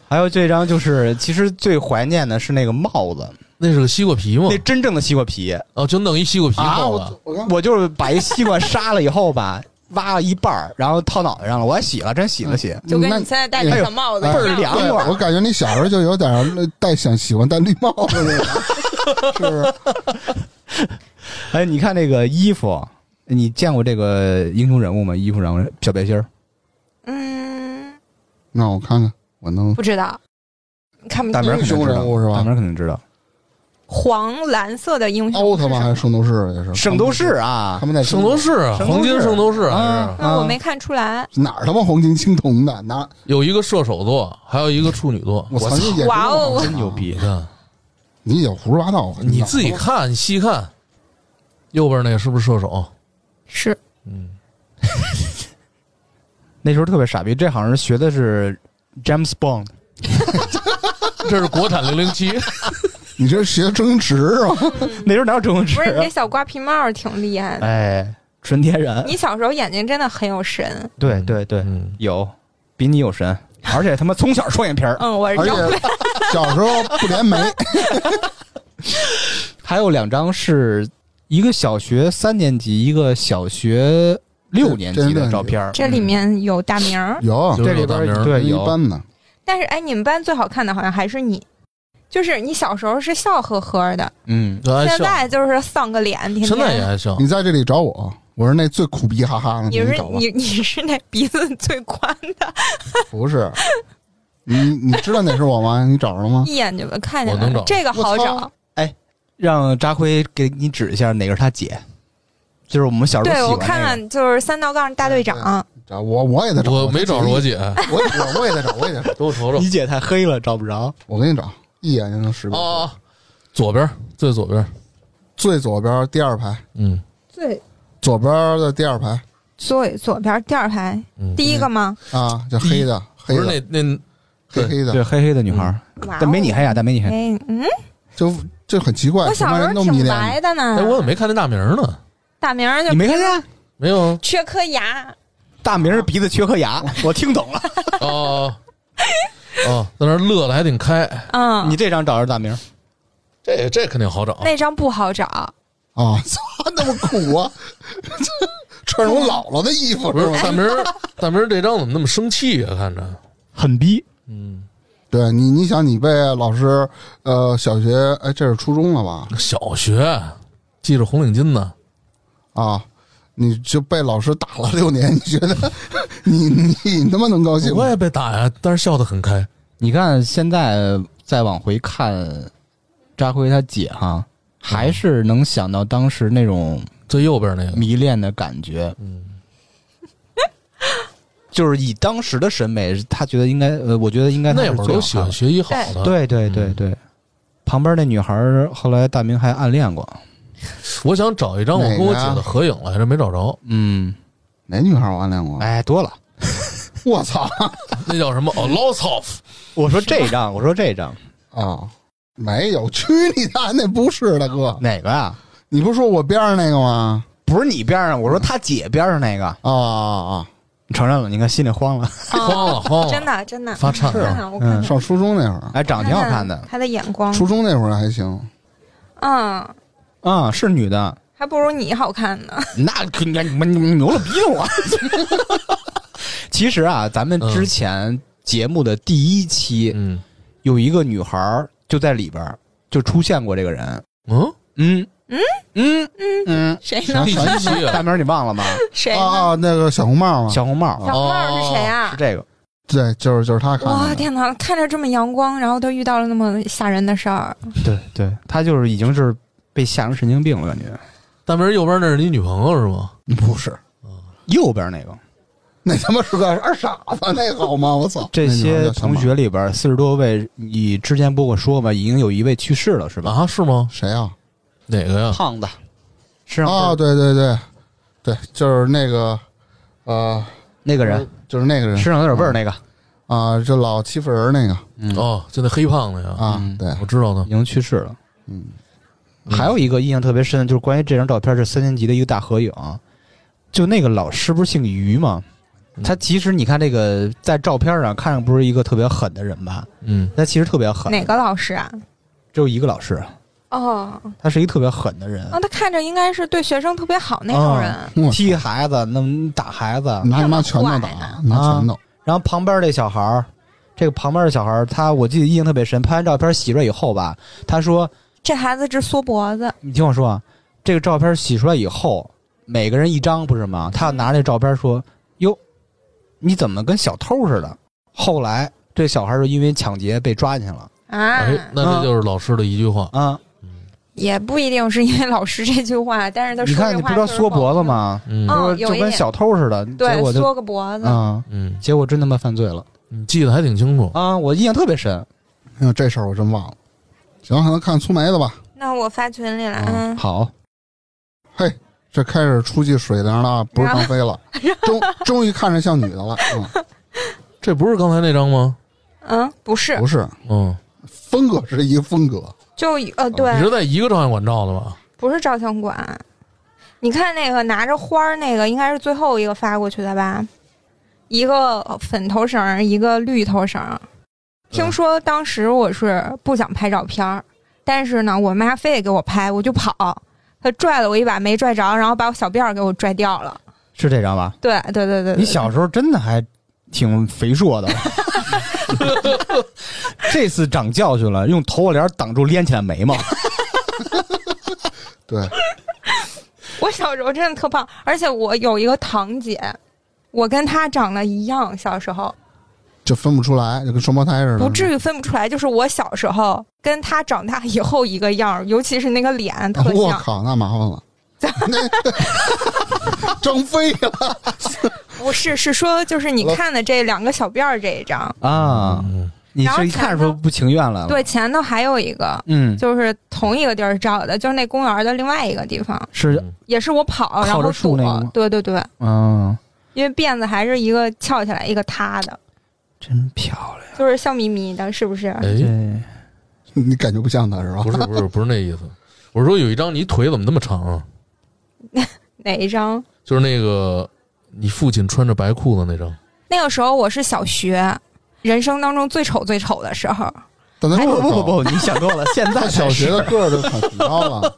还有这张就是，其实最怀念的是那个帽子，那是个西瓜皮吗那？真正的西瓜皮。哦，就弄一西瓜皮啊后的。我我我就是把一西瓜 杀了以后吧，挖了一半儿，然后套脑袋上了。我还洗了，真洗了洗。就跟那你现在戴这小帽子倍儿凉快我感觉你小时候就有点儿戴想喜欢戴绿帽子那个，是不是？哎，你看这个衣服，你见过这个英雄人物吗？衣服上小背心儿，嗯，那我看看，我能不知道，看不大明肯。定知道英雄人物是吧大明肯定知道。黄蓝色的英雄奥特曼还是圣斗士也是？圣斗士啊他，们在圣斗士黄金圣斗士啊那我没看出来。哪儿他妈黄金青铜的？哪有一个射手座，还有一个处女座。我操！哇哦真牛逼你！看，你也胡说八道！你自己看，你细看，右边那个是不是射手？是嗯，那时候特别傻逼，这好像是学的是 James Bond，这是国产零零七。你这学周星驰是吧？那时候哪有周星驰不是你这啊？小瓜皮帽挺厉害的？哎，纯天然。你小时候眼睛真的很有神。对对对，嗯，有比你有神，而且他妈从小双眼皮儿。嗯，我是而有且小时候不连眉，还有两张是一个小学三年级，一个小学六年级的照片。这里面有大名儿，有这里边有对有一般的。但是哎，你们班最好看的好像还是你，就是你小时候是笑呵呵的，嗯。现在就是丧个脸，天天现在也还笑你。在这里找我，我是那最苦逼哈哈的，你是给找吧。你你是那鼻子最宽的，不是，你你知道哪是我吗？你找着了吗？一眼就能看见了我能找。这个好找哎，让扎辉给你指一下哪个是他姐，就是我们小时候对我喜欢。看看，就是三道杠大队长，找我我也在找，我没找着我，姐，我我我也在找，我也在找。给我瞅瞅。你姐太黑了，找不着。我给你找，一眼就能识别。哦，左边最左边，最左边第二排，嗯最左边的第二排最左边第二排嗯，第一个吗？啊，就黑的，黑不是的，那那黑黑的对，的，黑黑的女孩儿，哇哦但没你黑啊，但没你黑。哎，嗯，就就很奇怪，我小什么时候挺人都迷恋白的呢。哎，我怎么没看见大名呢？大名儿就你没看见？没有啊缺颗牙，大明儿鼻子缺颗牙，我听懂了。哦 哦，在那儿乐的还挺开，嗯，你这张找着大明，这这肯定好找。那张不好找，啊！操，那么苦啊！穿着我姥姥的衣服不是？大明儿，大明儿这张怎么那么生气啊？看着，很逼。嗯，对你，你想你被老师呃小学哎这是初中了吧？小学系着红领巾呢，啊，你就被老师打了 六年，你觉得 你你你他妈能高兴？我也被打呀，但是笑得很开。你看现在再往回看，扎辉他姐哈，还是能想到当时那种最右边那个，迷恋的感觉。嗯，就是以当时的审美，他觉得应该，呃，我觉得应该那会儿最喜欢学习好的。对对对嗯对，旁边那女孩后来大明还暗恋过。我想找一张我跟我姐的合影来着，没找着。嗯，哪女孩我暗恋过？哎，多了。我操 那叫什么？哦，lots of。我说这张，我说这张啊！没有，去你大，那不是大哥，哪个啊？你不是说我边上那个吗？不是你边上，我说他姐边上那个。哦哦哦！你承认了，你看心里慌了。慌了慌了，真的真的。发颤看了。上初中那会儿，哎，长得挺好看的。他的眼光，初中那会儿还行。嗯，啊、是女的。还不如你好看呢。那可你看你你牛了逼了我。其实啊，咱们之前节目的第一期、嗯有一个女孩儿就在里边儿就出现过这个人。嗯，嗯嗯嗯嗯嗯谁啥呢？第几期啊？大明你忘了吗？谁呢？啊啊，那个小红帽吗，小红帽小红帽是谁啊是？这个。对，就是就是他看哇。天哪，看着这么阳光，然后都遇到了那么吓人的事儿，对对，他就是已经是被吓成神经病了，感觉。大明右边那是你女朋友是吗？不是，右边那个，那他妈是个二傻子，那好吗？我操！这些同学里边四十多位，你之前不跟我说吧，已经有一位去世了，是吧？啊，是吗？谁啊？哪个呀？胖子，身上啊，对对对对，就是那个呃，那个人就是那个人身上有点味儿那个，啊，就老欺负人那个嗯，哦，就那黑胖子呀。啊嗯，对，我知道他已。经去世了。嗯，还有一个印象特别深的，就是关于这张照片，是三年级的一个大合影。就那个老师不是姓于吗？他其实你看这个在照片上看着不是一个特别狠的人吧？嗯，他其实特别狠。哪个老师啊？只有一个老师，哦，他是一个特别狠的人，哦，他看着应该是对学生特别好那种人。我踢孩子，那么打孩子。拿他妈拳头打拿拳头，然后旁边这小孩儿，这个旁边的小孩儿，他我记得印象特别深。拍完照片洗出来以后吧，他说这孩子直缩脖子，你听我说啊，这个照片洗出来以后，每个人一张不是吗？他要拿这照片说：“哟，你怎么跟小偷似的？”后来这小孩就因为抢劫被抓进去了啊，哎，那这就是老师的一句话。啊！也不一定是因为老师这句话，但是他你看，说这话你不知道缩脖子听？吗？就跟小偷似的，结对果，就缩个脖子。啊，嗯，结果真他妈犯罪了你记得还挺清楚。啊！我印象特别深。哎呦，这事儿我真忘了。行，可能看粗眉的吧。那我发群里了，嗯嗯，好，嘿，这开始出去水灵了，不是张飞了，终终于看着像女的了。嗯，这不是刚才那张吗？嗯，不是不，是，嗯，风格是一个风格。就呃，对你对，是在一个照相馆照的吧？不是照相馆。你看那个拿着花儿那个，应该是最后一个发过去的吧？一个粉头绳，一个绿头绳。听说当时我是不想拍照片儿，但是呢，我妈非得给我拍，我就跑。她拽了我一把没拽着，然后把我小辫儿给我拽掉了。是这张吧？对对对对，对你小时候真的还挺肥硕的，这次长教训了，用头发帘挡住连起来眉毛。对，我小时候真的特胖，而且我有一个堂姐，我跟她长得一样，小时候就分不出来，就跟双胞胎似的。不至于分不出来，就是我小时候跟他长大以后一个样儿，尤其是那个脸特像。我靠，那麻烦了，那整飞了。不是，是说就是你看的这两个小辫儿这一张，啊，嗯，你是一看着说不情愿了，对，，前头还有一个，嗯，就是同一个地儿照的，就是那公园的另外一个地方，是，也是我跑，然后躲树那个对对对，嗯，因为辫子还是一个翘起来，一个塌的，真漂亮，就是笑眯眯的，是不是？哎，你感觉不像他是吧？不是不是不是那意思，我是说有一张你腿怎么那么长啊？哪一张？就是那个你父亲穿着白裤子那张。那个时候我是小学，人生当中最丑最丑的时候。不不不不，你想多了，现在小学的个儿都很很高了。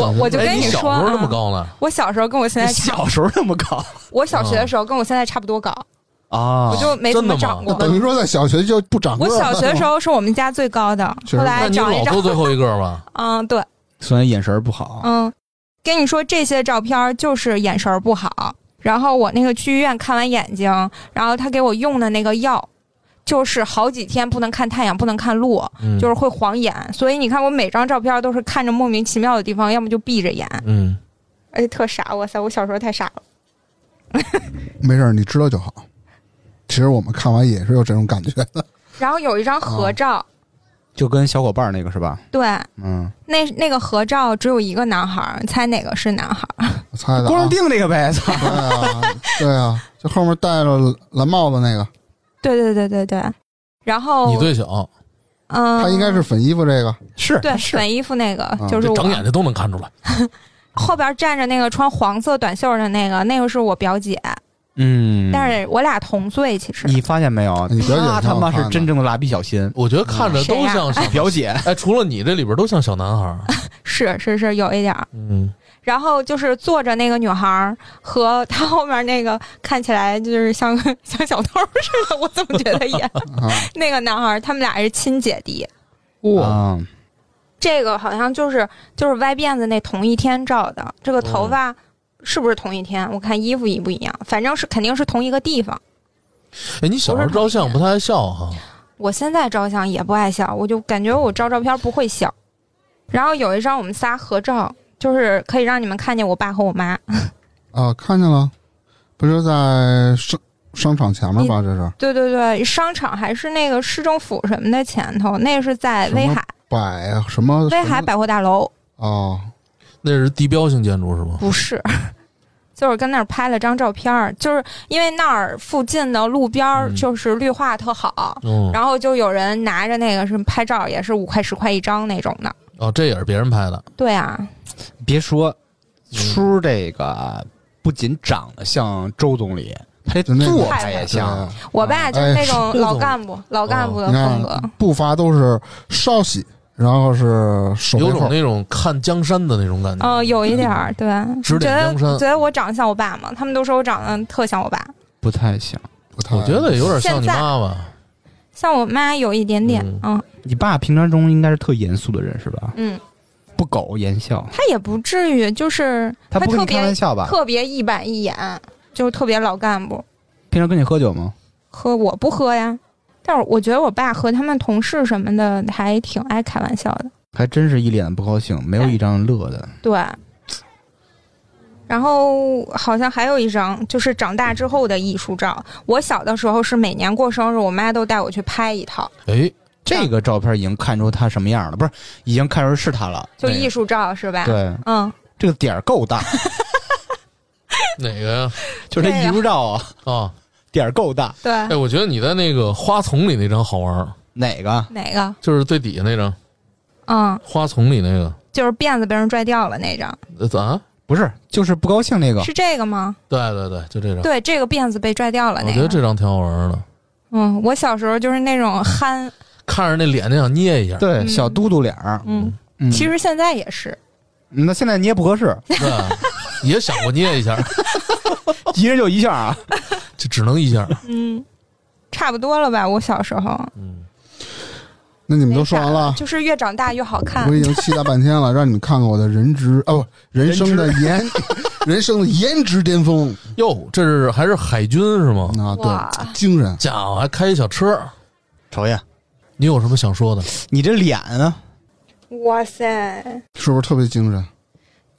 我我就跟你说小时候那么啊高呢？我小时候跟我现在差，小时候那么高我小学的时候跟我现在差不多高，啊我就没怎么长过。等于说在小学就不长个我。小学的时候是我们家最高的，后来长一长老，最后一个吧？嗯，对，虽然眼神儿不好，嗯，跟你说这些照片儿就是眼神儿不好。然后我那个去医院看完眼睛，然后他给我用的那个药，就是好几天不能看太阳，不能看路，嗯，就是会晃眼。所以你看我每张照片都是看着莫名其妙的地方，要么就闭着眼，嗯，而且特傻。哇塞，我小时候太傻了。没事儿，你知道就好。其实我们看完也是有这种感觉的。然后有一张合照，就跟小伙伴儿那个是吧？对，嗯，那那个合照只有一个男孩儿，猜哪个是男孩儿？我猜的、啊。光腚那个呗，操！对啊，对啊，就后面戴了蓝帽子那个，对对对对对。然后你最小，嗯，他应该是粉衣服这个。是对是，粉衣服那个，嗯就是我这长眼睛都能看出来。后边站着那个穿黄色短袖的那个，那个是我表姐，嗯，但是我俩同岁，其实。你发现没有？你表姐他他妈是真正的蜡笔小新，我觉得看着都像小 表姐，哎，除了你这里边都像小男孩。是是是有一点儿。嗯，然后就是坐着那个女孩儿和她后面那个看起来就是像 像小偷似的，我怎么觉得也啊，那个男孩儿，他们俩是亲姐弟。哇，这个好像就是就是歪辫子那同一天照的，这个头发是不是同一天？我看衣服一不一样，反正是肯定是同一个地方。哎，你小时候照相不太爱笑哈？我现在照相也不爱笑，我就感觉我照照片不会笑。然后有一张我们仨合照，就是可以让你们看见我爸和我妈。啊，看见了，不是在商商场前面吧？这是对对对，商场还是那个市政府什么的前头，那个是在威海百什么威海百货大楼，哦，那是地标性建筑是吗？不是。就是跟那儿拍了张照片儿，就是因为那儿附近的路边儿嗯就是绿化特好，嗯，然后就有人拿着那个什么拍照，也是五块十块一张那种的。哦，这也是别人拍的。对啊，别说嗯叔这个不仅长得像周总理，他做派也像，我爸就是那种哎老干部、老干部的风格。步伐都是稍细，然后是手，有种那种看江山的那种感觉。嗯、有一点儿，对，指觉得点江山觉得我长得像我爸吗？他们都说我长得特像我爸，不太像。不太我觉得有点像你妈吧。像我妈有一点点，嗯嗯你爸平常中应该是特严肃的人是吧？嗯，不苟言笑，他也不至于，就是他不跟你开特别玩笑吧？特别一板一眼，就是特别老干部。平常跟你喝酒吗？喝我不喝呀，但是我觉得我爸和他们同事什么的还挺爱开玩笑的。还真是一脸不高兴，没有一张乐的。对，然后好像还有一张就是长大之后的艺术照。我小的时候是每年过生日，我妈都带我去拍一套，哎，这个照片已经看出他什么样了，不是，已经看出是他了。就艺术照是吧？，对，嗯，这个点儿够大，哪个呀？就是这艺术照啊，啊，点儿够大。对，哎，我觉得你在那个花丛里那张好玩儿，哪个？哪个？就是最底下那张嗯，花丛里那个。就是辫子被人拽掉了那张，呃，咋？不是，就是不高兴那个。是这个吗？对对对，就这张。对，这个辫子被拽掉了我觉得个。这张挺好玩的，嗯，我小时候就是那种憨，看着那脸就想捏一下。对，嗯小嘟嘟脸儿。嗯，嗯，其实现在也是。那现在捏不合适，对，也想过捏一下，一人就一下啊。就只能一下。嗯，差不多了吧？我小时候，嗯，那你们都说完了，就是越长大越好看我。已经期待半天了，让你们看看我的人质哦，不人生的颜，人生的颜值巅峰哟，这是还是海军是吗？啊！对，精神。家伙还开一小车，瞅呀，你有什么想说的？你这脸啊，哇塞！是不是特别精神？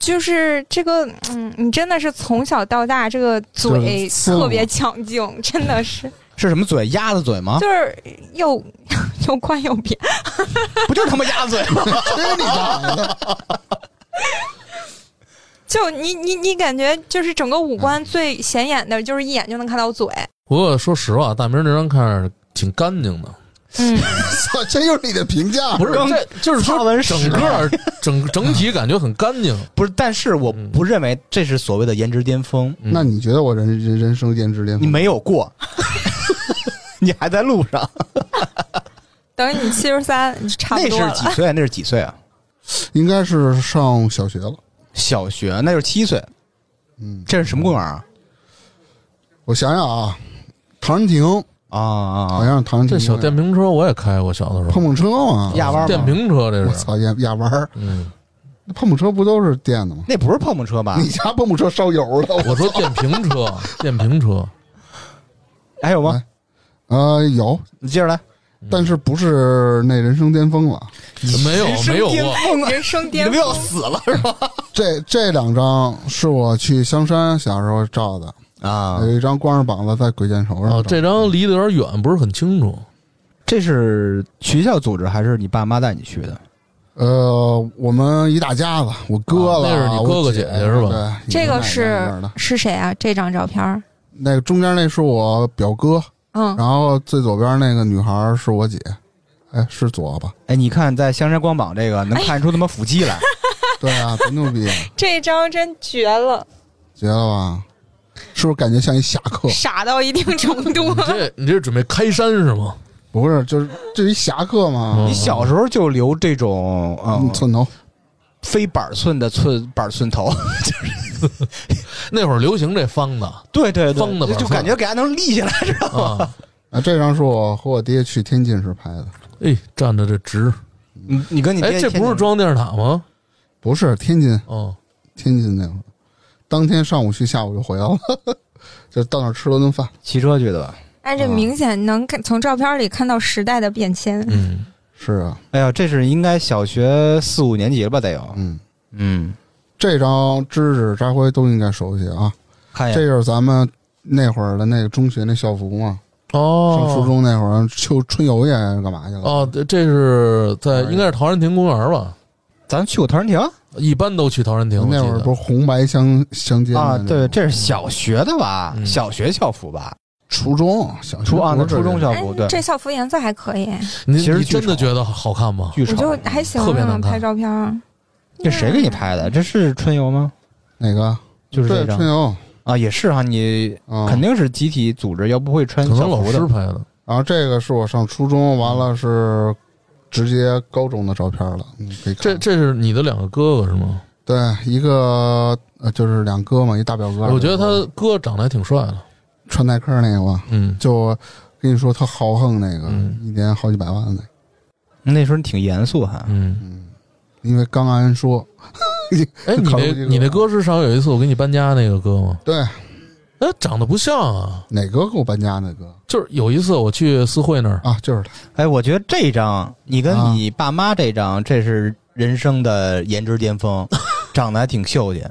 就是这个，嗯，你真的是从小到大这个嘴特别强劲，真的是，是什么嘴？鸭子嘴吗？就是又又宽又扁。不就是他妈鸭子嘴吗？吃你大爷的！就你你你感觉就是整个五官最显眼的，就是一眼就能看到嘴。不过说实话，大明这张看着挺干净的，嗯，操，这又是你的评价？不是刚这就是说擦完整屎个 整整体感觉很干净。不是，但是我不认为这是所谓的颜值巅峰，嗯那你觉得我人人人生颜值巅峰？你没有过，你还在路上。等你七十三，你就差不那多了。是几岁？那是几岁啊？应该是上小学了。小学，那就是七岁。嗯，这是什么公园啊？我想想啊，唐人亭啊啊好啊！像是唐这小电瓶车我也开过，小的时候碰碰车嘛，压弯吗电瓶车这是，我操，压压弯儿，嗯，那碰碰车不都是电的吗？那不是碰碰车吧你？家碰碰车烧油的？我说电瓶车，电瓶车，还有吗？呃，有，你接着来。但是不是那人生巅峰了。没有没有过，峰啊！人生你他妈要，死了是吧？这这两张是我去香山小时候照的，啊有一张光着膀子在鬼见愁上这张离得有点远，不是很清楚。这是学校组织还是你爸妈带你去的？呃，我们一大家子，我哥了，啊那是你哥哥姐姐是吧对，这个是是谁啊？这张照片，那个中间那是我表哥，嗯，然后最左边那个女孩是我姐，哎，是左吧？哎，你看在香山光膀这个能看出他妈腹肌来，对啊，多牛逼啊，这张真绝了，绝了吧？是不是感觉像一侠客？傻到一定程度你。这你这准备开山是吗？不是，就是这一侠客嘛嗯，你小时候就留这种啊，嗯寸头。非板寸的寸板寸头，就 是那会儿流行这方的对对方的板寸就感觉给它能立起来，知道吗？啊，啊，这张是我和我爹去天津时拍的，哎，站的这直，你你跟你哎，爹这不是中央电视塔吗？不是天津，哦，天津那会儿，当天上午去，下午就回来了，就到那儿吃了顿饭。骑车去的吧？哎，这明显能看从照片里看到时代的变迁。嗯，是啊，哎呀，这是应该小学四五年级了吧？得有，嗯，嗯，这张知识扎辉都应该熟悉啊。看一眼，这就是咱们那会儿的那个中学那校服嘛，哦，上初中那会儿秋春游去干嘛去了？哦，这这是在应该是陶然亭公园吧？咱去过陶然亭一般都去陶然亭，那会儿不是红白相相间的啊？对，这是小学的吧？嗯小学校服吧？初中小学初啊，那初中校哎服，对，这校服颜色还可以，你其实你真的觉得好看吗？我就还行啊特别难，看拍照片儿。这谁给你拍的？这是春游吗？哪个？就是这张春游啊，也是哈，你啊，肯。定是集体组织，要不会穿可能老校服的。师拍的。然后这个是我上初中，完了是直接高中的照片了，你可以看。这这是你的两个哥哥是吗？对一个呃就是两哥嘛，一大表哥。我觉得他哥长得还挺帅的。穿耐克那个吧，嗯，就跟你说特豪横那个，嗯一年好几百万的。那时候你挺严肃哈，嗯，嗯，因为刚安说，哎，你那 你那哥是上有一次我给你搬家那个哥吗？对哎，长得不像啊。哪个给我搬家那个？就是有一次我去四惠那儿，啊，就是他。哎，我觉得这张你跟啊。你爸妈这张，这是人生的颜值巅峰，长得还挺秀气。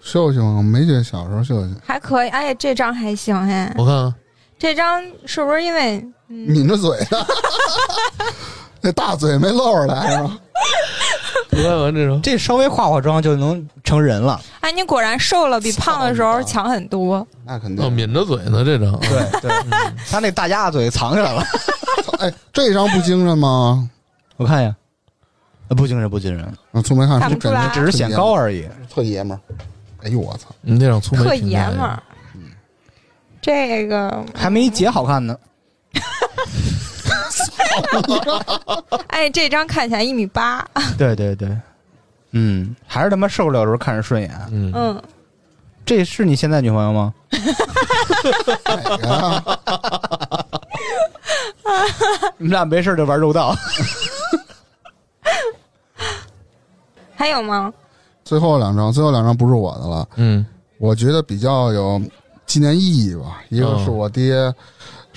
秀秀我没觉得小时候秀气，还可以，哎，这张还行哎，我看看这张是不是因为嗯，抿着嘴呢，那大嘴没露出来是 吧？你看完这张，这稍微化化妆就能成人了。哎，你果然瘦了，比胖的时候强很多。那肯定哦，。抿着嘴呢这张。对对，他那大鸭子嘴藏起来了。哎，这张不精神吗？我看一眼，呃不精神不精神，啊，粗眉看，看不出来只是显高而已。特爷们儿。哎呦我操！你这张粗眉特爷们儿。这个，还没姐好看呢。哎，这张看起来一米八，对对对，嗯，还是他妈受不了的时候看着顺眼。嗯，嗯，这是你现在女朋友吗？哪个呀？你们俩没事就玩肉道，还有吗？最后两张，最后两张不是我的了，嗯我觉得比较有纪念意义吧。一个是我爹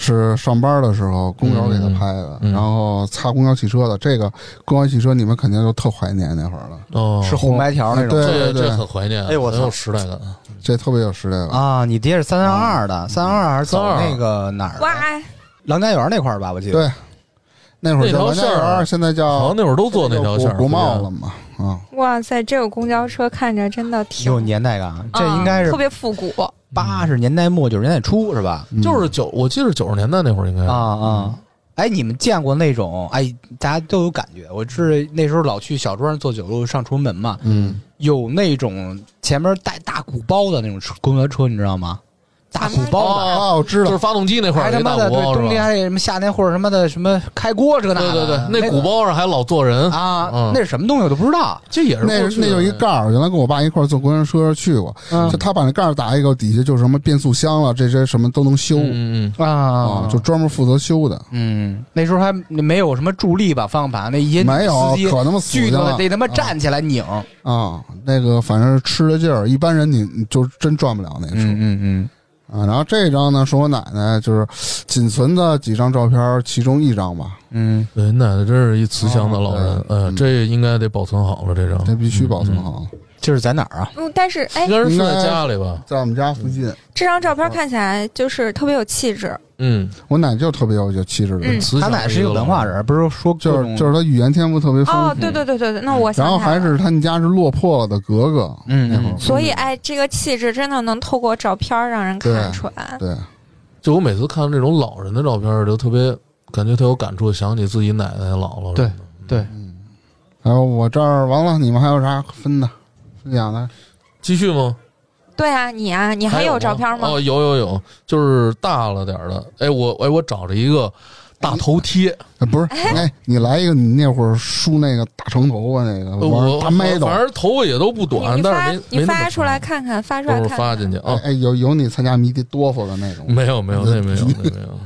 是上班的时候公交给他拍的，嗯嗯然后擦公交汽车的。这个公交汽车你们肯定就特怀念那会儿了，哦，是红白条那种。对对对很怀念，哎我操很有时代感。这特别有时代感。啊，你爹是三三二的，三二还是走那个哪儿哇的？，郎家园那块儿吧，我记得。对，那会儿叫那条线王家园，儿现在好叫像那会儿都坐那条线儿，国国贸了嘛啊。哇塞，这个公交车看着真的挺有年代感，这应该是嗯特别复古。八十年代末九十年代初是吧？嗯就是九，我记得九十年代那会儿应该啊啊！哎，你们见过那种？哎，大家都有感觉。我是那时候老去小庄坐九路上崇文门嘛，嗯，有那种前面带大鼓包的那种公交车，你知道吗？大鼓包的，啊，我知道就是，发动机那块儿还他妈的？冬天还得什么夏天或者什么的什么开锅这个那对的对对，那鼓包上还老坐人，啊，嗯那是什么东西我都不知道。这也是那那有一盖儿，原来跟我爸一块儿坐公交车去过，嗯就他把那盖儿打一个，底下就是什么变速箱了，这些什么都能修嗯嗯啊啊，就专门负责修的。嗯，那时候还没有什么助力吧，方向盘那一些没有司机可他妈死巨多得他妈站起来拧。啊，那个反正是吃的劲儿，一般人你你就真转不了那个车、嗯嗯啊。然后这张呢是我奶奶，就是仅存的几张照片，其中一张吧，嗯对，奶奶真是一慈祥的老人哦，对嗯，这应该得保存好了，这张这必须保存好。嗯，这是在哪儿啊？嗯，但是哎。应，该是在家里吧？在我们家附近，这张照片看起来就是特别有气质。嗯，我奶就特别有有气质的，嗯。慈祥他奶是一个文化人，不是说就是就是他语言天赋特别丰富。哦，对对对对对，那我想然后还是他们家是落魄了的格格，嗯那会儿，所以哎，这个气质真的能透过照片让人看出来。对，就我每次看到这种老人的照片，就特别感觉特有感触，想起自己奶奶、姥姥。对，对，还有我这儿完了，你们还有啥分的分享的？继续吗？对啊，你啊，你还有照片吗？哦，有有有，就是大了点儿的。哎，我哎，我找着一个大头贴，呃不是，哎，你来一个，你那会儿梳那个大长头发那个，我大麦斗，反正头发也都不短，但是没你没发出来看看，发出来看看。发进去啊哎。哎，有有你参加迷笛多夫的那种，没有没有，那没有那没有。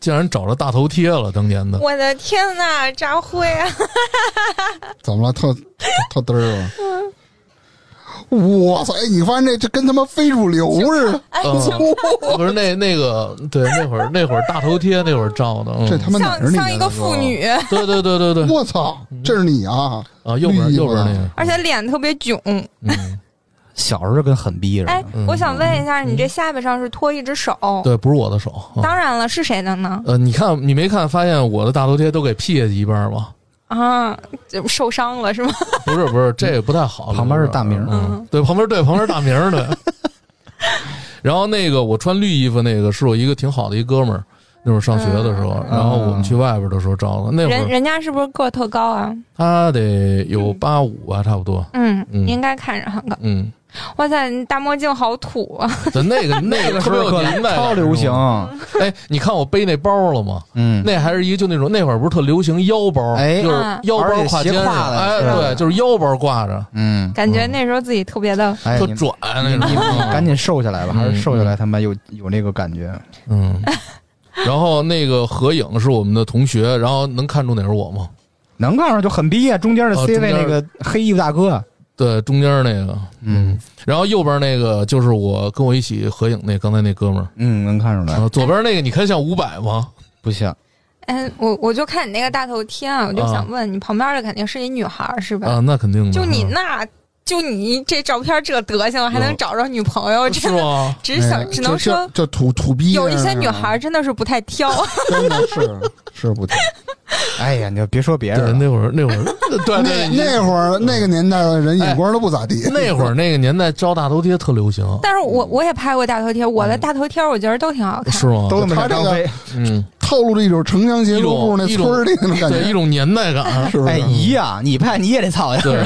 竟然找着大头贴了，当年的。我的天呐，张辉啊！怎么了？特特嘚儿啊！我操！哎，你发现这这跟他妈非主流似的，哎，嗯不是那那个，对，那会儿那会儿大头贴那会儿照的，嗯这他妈哪是你像像一个妇女，对对对对对我操！这是你啊！啊，右边右边那个，而且脸特别囧。嗯，小时候跟狠逼似哎的。，我想问一下，你这下巴上是托一只手？对，不是我的手。啊当然了，是谁的呢？呃，你看你没看发现我的大头贴都给撇下去一半吗？啊，就受伤了是吗？不是不是，这也不太好。旁边是大名嗯，对，旁边对旁边是大名儿对。然后那个我穿绿衣服那个是我一个挺好的一哥们儿，那会儿上学的时候，嗯然后我们去外边的时候照的。那会儿人人家是不是个儿特高啊？他得有八五吧，差不多。嗯，嗯应该看着很高。嗯，哇塞，你大墨镜好土啊！对，那个那个特别有年代，超流行。哎，你看我背那包了吗？嗯，那还是一个就那种那会儿不是特流行腰包，哎就是啊腰包挎肩挎的哎，对，就是腰包挂着，嗯，感觉那时候自己特别的，哎，特拽那种。赶紧瘦下来吧，嗯还是瘦下来他妈有有那个感觉。嗯，然后那个合影是我们的同学，然后能看出哪是我吗？能看上就很逼啊！中间的哦 C 位那个黑衣服大哥，对，中间那个，嗯然后右边那个就是我跟我一起合影那刚才那哥们儿，嗯，能看出来，啊，左边那个你看像五百吗？不像。哎，我我就看你那个大头贴啊，我就想问你旁边的肯定是一女孩儿是吧？啊，那肯定的，就你那，就你这照片这德行，还能找着女朋友，是真的吗？只想哎只能说这这土土逼，有一些女孩儿真的是不太挑。真的是是不挑。哎呀，你就别说别对，人了，那会儿那会儿，对那对，那会儿 那个年代的人眼光都不咋地，那会儿 那个年代照大头贴特流行，但是我我也拍过大头贴，我的大头贴我觉得都挺好看。是吗？都他妈他这个像张飞。嗯，透露着一种城乡结合部那村儿里那种感觉，一，种年代感。是不是？哎，一样，你拍你也得操呀。对。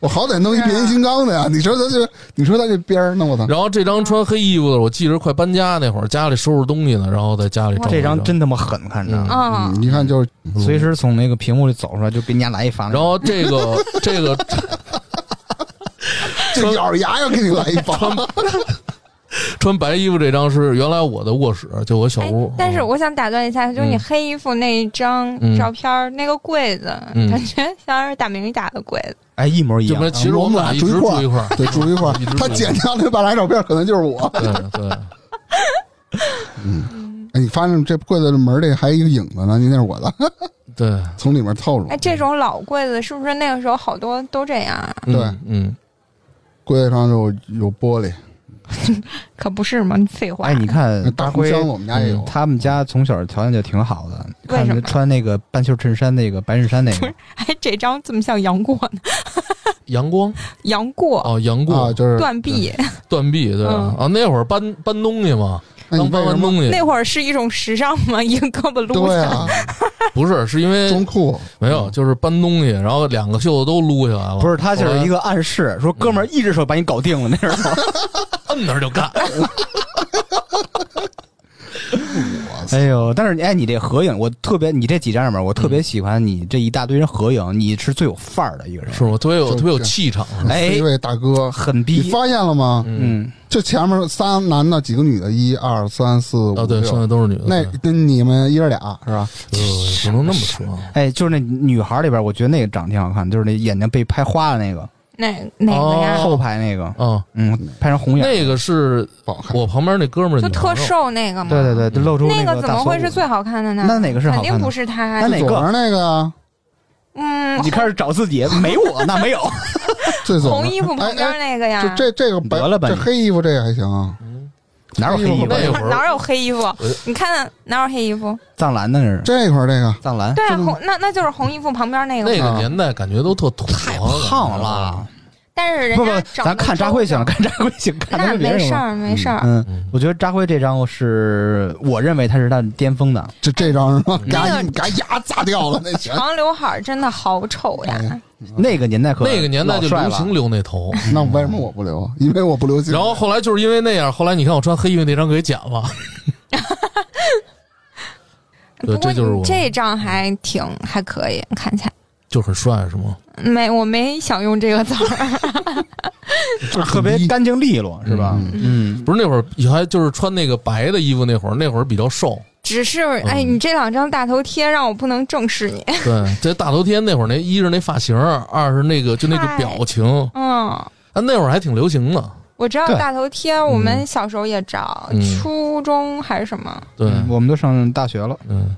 我好歹弄一变形金刚的呀！你说他这，你说他这边儿，弄我操！然后这张穿黑衣服的，我记着快搬家那会儿，家里收拾东西呢，然后在家里照这张真他妈狠，看着，嗯嗯，嗯，一看就是随时从那个屏幕里走出来，就给人家来一发。然后这个 这个 就咬着牙要给你来一发，穿白衣服这张是原来我的卧室，就我小哎屋。嗯但是我想打断一下，就是你嗯黑衣服那一张嗯照片儿，那个柜子，嗯感觉像是大明打的柜子。哎，一模一样。其实我们俩一直住一块儿。对，住一块他剪掉那半拉照片，可能就是我。对对，哎，你发现这柜子的门里还有一个影子呢，那是我的，对，从里面透出哎，。这种老柜子是不是那个时候好多都这样啊？嗯对嗯，柜子上有有玻璃，可不是吗？废话。哎，你看大辉大红箱我们家也有。他们家从小条件就挺好的，看为什么穿那个半袖衬衫，那个白衬衫那个，哎，这张怎么像杨过呢？杨光杨过、哦，杨过啊，就是断臂，断臂对吧？嗯啊，那会儿搬搬东西嘛，那你刚搬为什么？完东西那会儿是一种时尚吗？一个胳膊撸下来。对啊，不是是因为中裤没有，就是搬东西，然后两个袖子都撸下来了。不是他就是一个个暗示，说哥们儿一只手把你搞定了，那是吗？摁那儿就干。哎呦，但是哎，你这合影，我特别，你这几张里面，我特别喜欢你这一大堆人合影，你是最有范儿的一个人，是我？特别有就特别有气场。哎一，位大哥，你很逼，发现了吗？嗯，就前面仨男的，几个女的，一二三四五哦，对，剩六。下都是女的。那跟你们一人俩是吧？呃不能那么说。哎，就是那女孩里边，我觉得那个长得挺好看，就是那眼睛被拍花的那个，哪哪个呀？哦后排那个，啊，嗯，拍成红眼，那个是。我旁边那哥们儿，就特。瘦那个吗？对对对，就露出那个个怎么会是最好看的呢？那哪个是好看的肯定不是他。那哪个最左边那个啊，嗯，你开始找自己，没我那没有，最左边红衣服旁边那个呀？就这这个白得了吧这黑衣服这个还行啊。哪有黑衣服？哪有黑衣服？你看哪有黑衣服？藏蓝的那是这块儿这个藏蓝，对啊，红那那就是红衣服旁边那个。那个年代感觉都特土，太胖了。但是人不不家，长咱看扎辉行，看扎辉行，看他那们别人了。没事儿，没事儿。嗯嗯，我觉得扎辉这张是我认为他是他巅峰的，这这张是吗？给那个他给他牙砸掉了那行。长刘海真的好丑哎呀！那个年代可那个年代就流行留那头，那为什么我不留？因为我不流行。然后后来就是因为那样，后来你看我穿黑衣服那张给剪了。对，不过这就是我，这张还挺还可以，看起来就很帅是吗？没我没想用这个词儿。就是特别干净利落，是吧？嗯嗯，不是那会儿还就是穿那个白的衣服那会儿，那会儿比较瘦。只是哎，嗯你这两张大头贴让我不能正视你。对，这大头贴那会儿那一是那发型，二是那个就那个表情，嗯，啊那会儿还挺流行的。我知道大头贴，我们小时候也找，嗯初中还是什么？对，嗯我们都上大学了，嗯，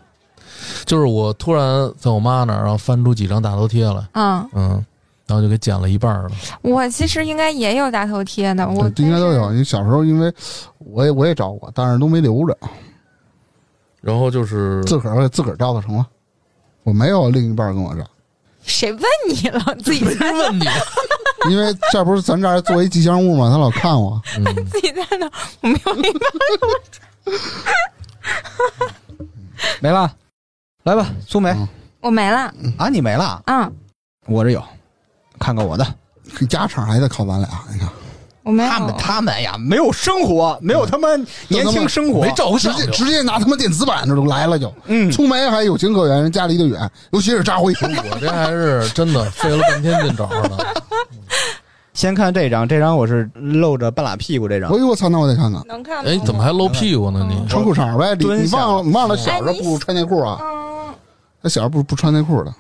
就是我突然在我妈那儿，然后翻出几张大头贴来，嗯，嗯，然后就给剪了一半儿了。我其实应该也有大头贴的，我应该都有。。你小时候因为我也我也照过，但是都没留着，然后就是自个儿自个儿照的成了。我没有另一半跟我照，谁问你了？自己在问你，因为这不是咱这儿做一吉祥物嘛，他老看我。嗯，自己在那，我没有明白。没了，来吧，苏梅嗯我没了。啊，你没了，嗯，我这有，看看我的，家常还得靠咱俩，你看，我没有。他们他们呀，没有生活，没有他妈年轻生活没，照直接就直接拿他妈电子版这都来了就。嗯，粗梅还有情可原，人家离得远，尤其是扎辉。我这还是真的费了半天劲找着的。先看这张，这张我是露着半拉屁股这张哎，呦我操，那我得看看能看吗？哎，怎么还露屁股呢？你穿裤衩呗。你蹲下忘了你忘了小时候不穿内裤啊？嗯，他小时候不不穿内裤的。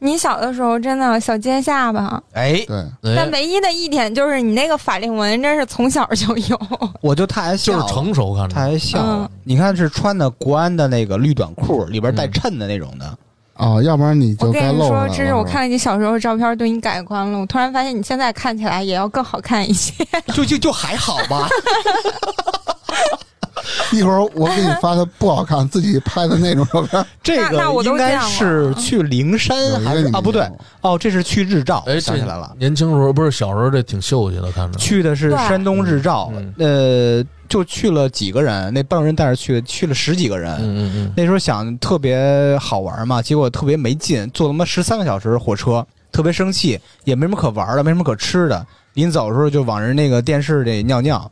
你小的时候真的小尖下巴，哎，对，但哎，唯一的一点就是你那个法令纹真是从小就有。我就太爱笑了，就是成熟看着。太爱笑。你看是穿的国安的那个绿短裤，里边带衬的那种的，哦，要不然你我就该跟你说。这是我看了你小时候照片，对你改观了。我突然发现你现在看起来也要更好看一些。就就就还好吧。一会儿我给你发的不好看，自己拍的那种照片。这个应该是去灵山还是啊？不对，哦，这是去日照，哎，想起来了，年轻时候不是小时候，这挺秀气的，看着。去的是山东日照嗯，呃，就去了几个人，那帮人带着去，去了十几个人。嗯嗯那时候想特别好玩嘛，结果特别没劲，坐他妈十三个小时火车，特别生气，也没什么可玩的，没什么可吃的。临走的时候就往人那个电视里尿尿，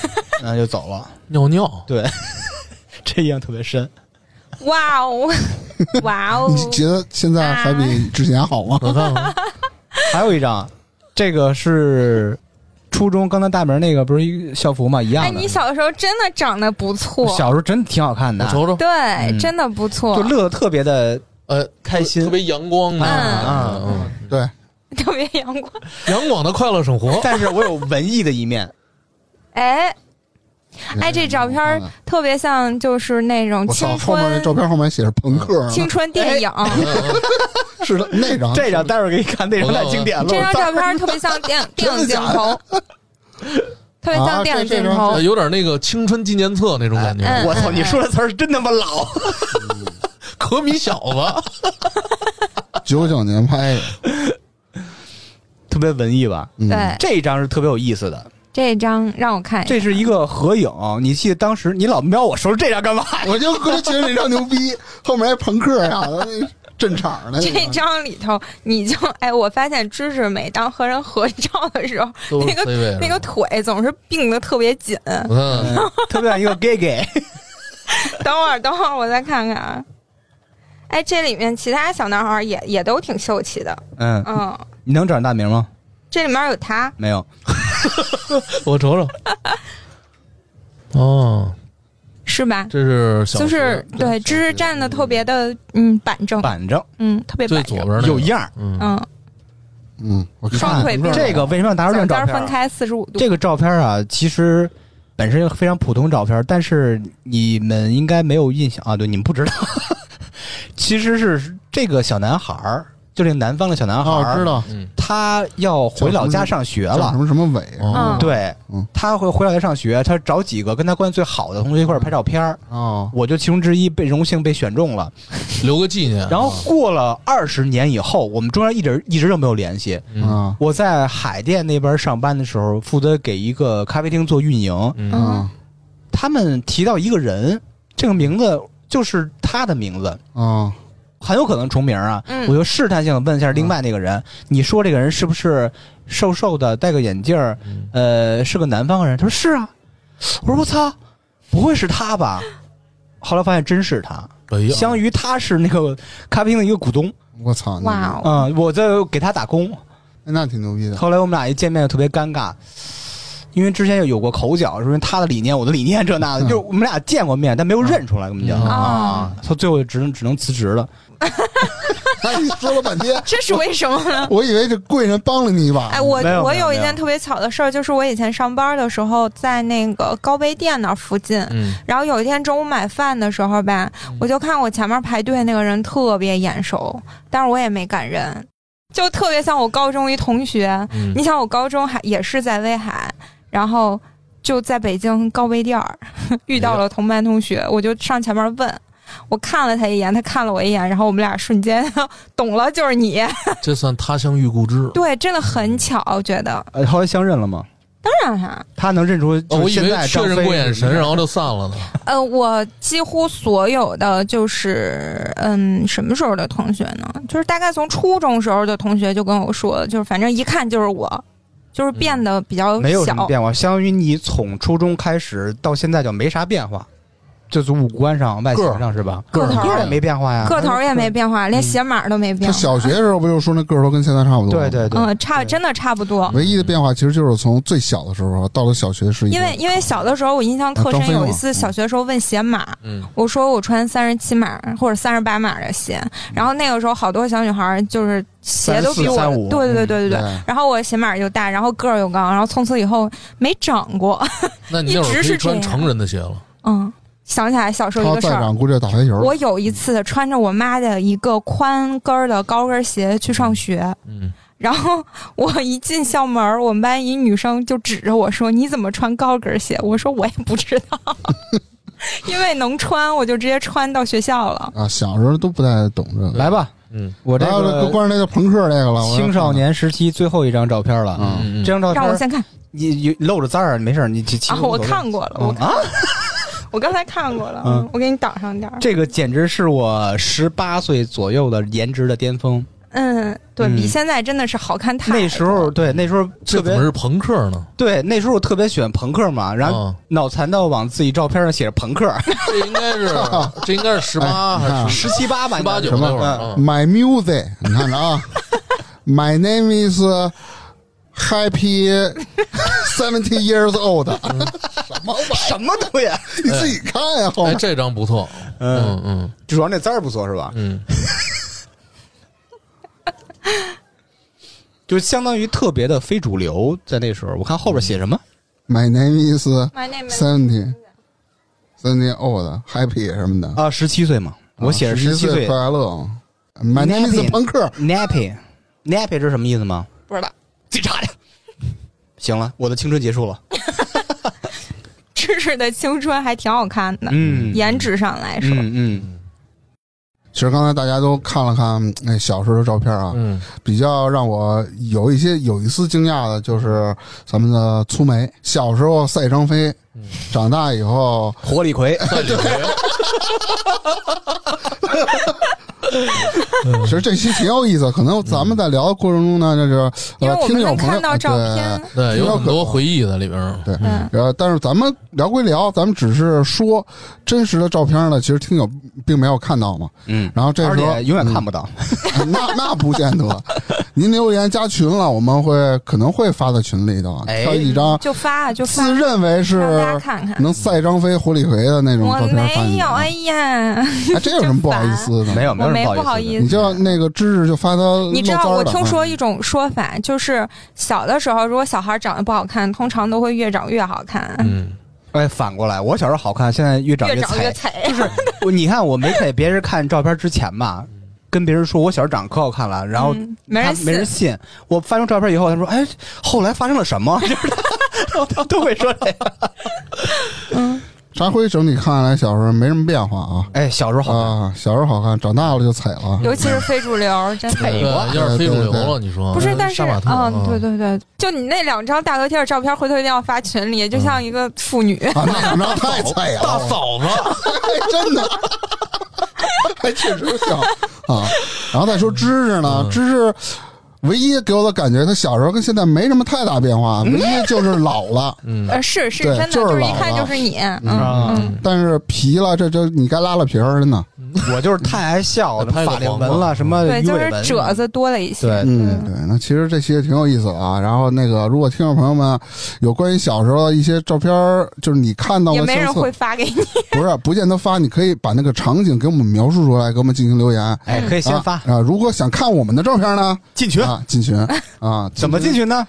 然后就走了。嗯，尿尿。对，这印象特别深。哇哦，哇哦！你觉得现在还比之前好吗？我看看，还有一张，这个是初初中刚才大门那个不是一个校服嘛，一样哎，的。你小时候真的长得不错，小时候真的挺好看的我，瞅瞅，对，嗯真的不错，就乐得特别的呃，开心特别阳光嗯，嗯嗯，对，特别阳光。阳光的快乐生活。但是我有文艺的一面，哎哎，这照片特别像就是那种青春，后面那春照片后面写着朋克呢，青春电影，是的那张，这张待会儿给你看，那张太经典了。这张照片特别像电 电影镜头，特别像电影镜头。呃。有点那个青春纪念册那种感觉，嗯我操，你说的词儿真他妈老。可米小子，九九年拍的，特别文艺吧？嗯。对，这张是特别有意思的，这张让我看一下，这是一个合影。你记得当时你老瞄我说这张干嘛？我就觉得这张牛逼，后面还朋克呀，那镇场呢这张里头，你就 哎，我发现芝芝每当和人合照的时候，那个那个腿总是并的特别紧。嗯，特别像一个 gay gay。等会儿，等会儿，我再看看啊。哎，这里面其他小男孩也也都挺秀气的，嗯，嗯，你能找着大名吗？这里面有他，没有。我瞅瞅。哦，是吧？这是小就是对，芝芝站的特别的嗯板正，板正嗯，特别最板正，左边那个有样儿。嗯，嗯，嗯，我看双腿这个为什么要拿出这脚张照片？尖分开四十五度，这个照片啊，其实本身非常普通照片，但是你们应该没有印象啊。对，你们不知道，其实是这个小男孩儿，就这个南方的小男孩哦，儿，知道。嗯他要回老家上学了。什了。么什么伟对嗯，他会回老家上学，他找几个跟他关系最好的同学一块儿拍照片儿。哦，我就其中之一被荣幸被选中了。留个纪念。然后过了二十年以后，我们中间一直一直都没有联系。嗯。啊我在海淀那边上班的时候，负责给一个咖啡厅做运营。嗯。啊他们提到一个人，这个名字就是他的名字，啊很有可能重名啊。嗯我就试探性的问一下另外那个人，你说这个人是不是瘦瘦的，戴个眼镜呃，是个南方人？他说是啊。我说我操，不会是他吧？后来发现真是他，相当于他是那个咖啡厅的一个股东，我操，那哇哦，嗯，我在给他打工。那挺牛逼的，后来我们俩一见面就特别尴尬，因为之前有有过口角，说他的理念，我的理念，这那的，嗯就我们俩见过面，但没有认出来，根本就嗯啊，他最后只能只能辞职了。哎，你说了半天，这是为什么呢？我以为这贵人帮了你一把，哎，我我没有一件特别巧的事儿，就是我以前上班的时候，在那个高碑店那附近，嗯然后有一天中午买饭的时候吧，我就看我前面排队那个人特别眼熟，但是我也没敢认，就特别像我高中一同学。嗯你想，我高中还也是在威海，然后就在北京高碑店儿 遇到了同班同学，我就上前面问。我看了他一眼，他看了我一眼，然后我们俩瞬间 懂了，就是你。这算他乡遇故知。对，真的很巧，我觉得。呃，后来相认了吗？当然哈，他能认出，哦，就是现我以为确认过眼神，然后就散了呢。呃，我几乎所有的就是，嗯，什么时候的同学呢？就是大概从初中时候的同学就跟我说，就是反正一看就是我，就是变得比较没有什么小。变化，相当于你从初中开始到现在就没啥变化，就是五官上、外形上是吧？个头也没变化呀，个头也没变化，连鞋码都没变他。小学的时候不就说那个头跟现在差不多？对。对对，嗯，差真的差不多。唯一的变化其实就是从最小的时候到了小学是，因为因为小的时候我印象特深，有一次小学时候问鞋码，嗯，我说我穿三十七码或者三十八码的鞋，然后那个时候好多小女孩就是鞋都比我对对对对对对，对然后我鞋码又大，然后个儿又高，然后从此以后没长过。那你那会儿可以穿一直是穿成人的鞋了。嗯，想起来小时候一个事儿，长估计要打台球。我有一次穿着我妈的一个宽跟儿的高跟鞋去上学，嗯，然后 我一进校门，我们班一女生就指着我说：“你怎么穿高跟鞋？”我说：“我也不知道。”因为能穿，我就直接穿到学校了。啊，小时候都不太懂这个。来吧，嗯我这个关于那个朋克那个了，我青少年时期最后一张照片了。嗯嗯这张照片让我先看你你露着字儿，没事儿，你其其啊，我看过了，我嗯啊，我刚才看过了，嗯我给你挡上点儿。这个简直是我十八岁左右的颜值的巅峰。嗯，对嗯比现在真的是好看太多。那时候对那时候特别这怎么是朋克呢？对那时候我特别喜欢朋克嘛，然后啊脑残到往自己照片上写着朋克，这应该是 这应该是十八还是十七八吧，十八九应该是那会儿？嗯啊 My music，你看着啊，My name is Happy Seventy Years Old，什么玩意？什么东西？你自己看呀，后哎，面这张不错，嗯嗯主要那字儿不错是吧？嗯，就相当于特别的非主流，在那时候，我看后边写什么？My name is Seventy Seventy Old，Happy 什么的。啊，十七岁嘛，我写着十七岁岁快乐。My name is Nappy 朋克。nappy，nappy 这是什么意思吗？不知道，自己查去。行了，我的青春结束了。芝芝的青春还挺好看的，嗯。颜值上来说，嗯嗯，其实刚才大家都看了看那小时候的照片啊，嗯，比较让我有一些有一丝惊讶的就是咱们的粗眉，小时候赛张飞，长大以后活李逵，算李逵，其实这期挺有意思，可能咱们在聊的过程中呢，就是呃因为我们能听友朋友看到照片，对，有很多回忆在里边儿。对。对嗯，呃，但是咱们聊归聊，咱们只是说真实的照片呢，其实听友并没有看到嘛。嗯，然后这时候永远看不到。那那不见得，您留言加群了，我们会可能会发在群里头，哎挑几张就发啊就发，自认为是。能赛张飞、活李逵的那种照片发你没有，哎呀，哎，这有什么不好意思的？没有，我没有什么不好意思。你就那个知识就发他你知道，我听说一种说法，就是小的时候，如果小孩长得不好看，通常都会越长越好看，嗯，哎，反过来，我小时候好看，现在越长越长越菜。菜。就是，你看我没给别人看照片之前吧，跟别人说我小时候长得可好看了，然后嗯没人没人信，我发张照片以后，他说：“哎，后来发生了什么？” 就是他 他都会说这个。扎辉整体看来小时候没什么变化啊哎，小时候好看，啊，小时候好看，长大了就彩了。尤其是非主流，真的。对，要是非主流了，你说不是，但是啊嗯，对对对，就你那两张大头贴的照片，回头一定要发群里，就像一个妇女。啊，那两张太彩大，嫂子，哎，真的，还确实像啊。然后再说知识呢，芝芝唯一给我的感觉，他小时候跟现在没什么太大变化，唯一就是老了。嗯，呃，是是对真的，就是是一看老了。就是你，嗯，但是皮了，这就你该拉拉皮儿了呢。我就是太爱笑，拍个法令纹了，什么对，就是鱼尾纹褶。子多了一些。对，嗯，对，那其实这期也挺有意思的啊。然后那个，如果听众朋友们有关于小时候的一些照片，就是你看到的相册也没人会，发给你。不是不见得发，你可以把那个场景给我们描述出来，给我们进行留言。哎，可以先发啊啊！如果想看我们的照片呢，进群，啊，进群啊，怎么进？群呢？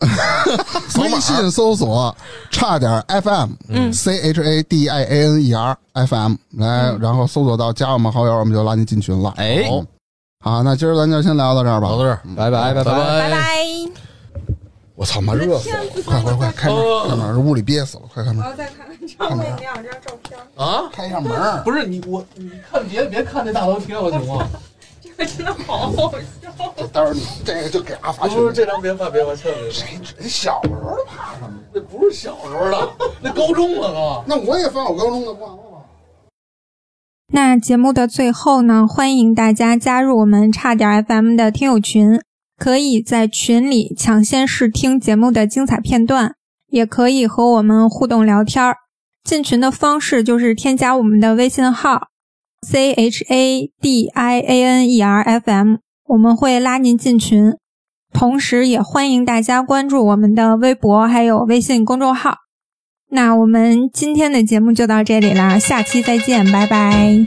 微信搜索“差点 FM”，嗯，C H A D I A N E R F M，来，然后搜索到加我们好友，我们就拉您进群了。哎好，那今儿咱就先聊到这儿吧。聊到这儿，拜拜拜拜拜拜。我操妈，热死了！快快快，开门，开门！这屋里憋死了，快开门我，要再看看张伟那两张照片，啊，开一下门。不是你我，你看别别看那大楼贴，我行吗？这 个真的好好笑。这待会儿你这个就给阿发群不是。这张别发，别发，千万别发，谁谁小时候怕什么？那不是小时候的，那高中了都。那我也发我高中的不完了吗？那节目的最后呢，欢迎大家加入我们差点 FM 的听友群，可以在群里抢先试听节目的精彩片段，也可以和我们互动聊天儿。进群的方式就是添加我们的微信号 c h a d i a n e r f m，我们会拉您进群。同时，也欢迎大家关注我们的微博还有微信公众号。那我们今天的节目就到这里啦，下期再见，拜拜。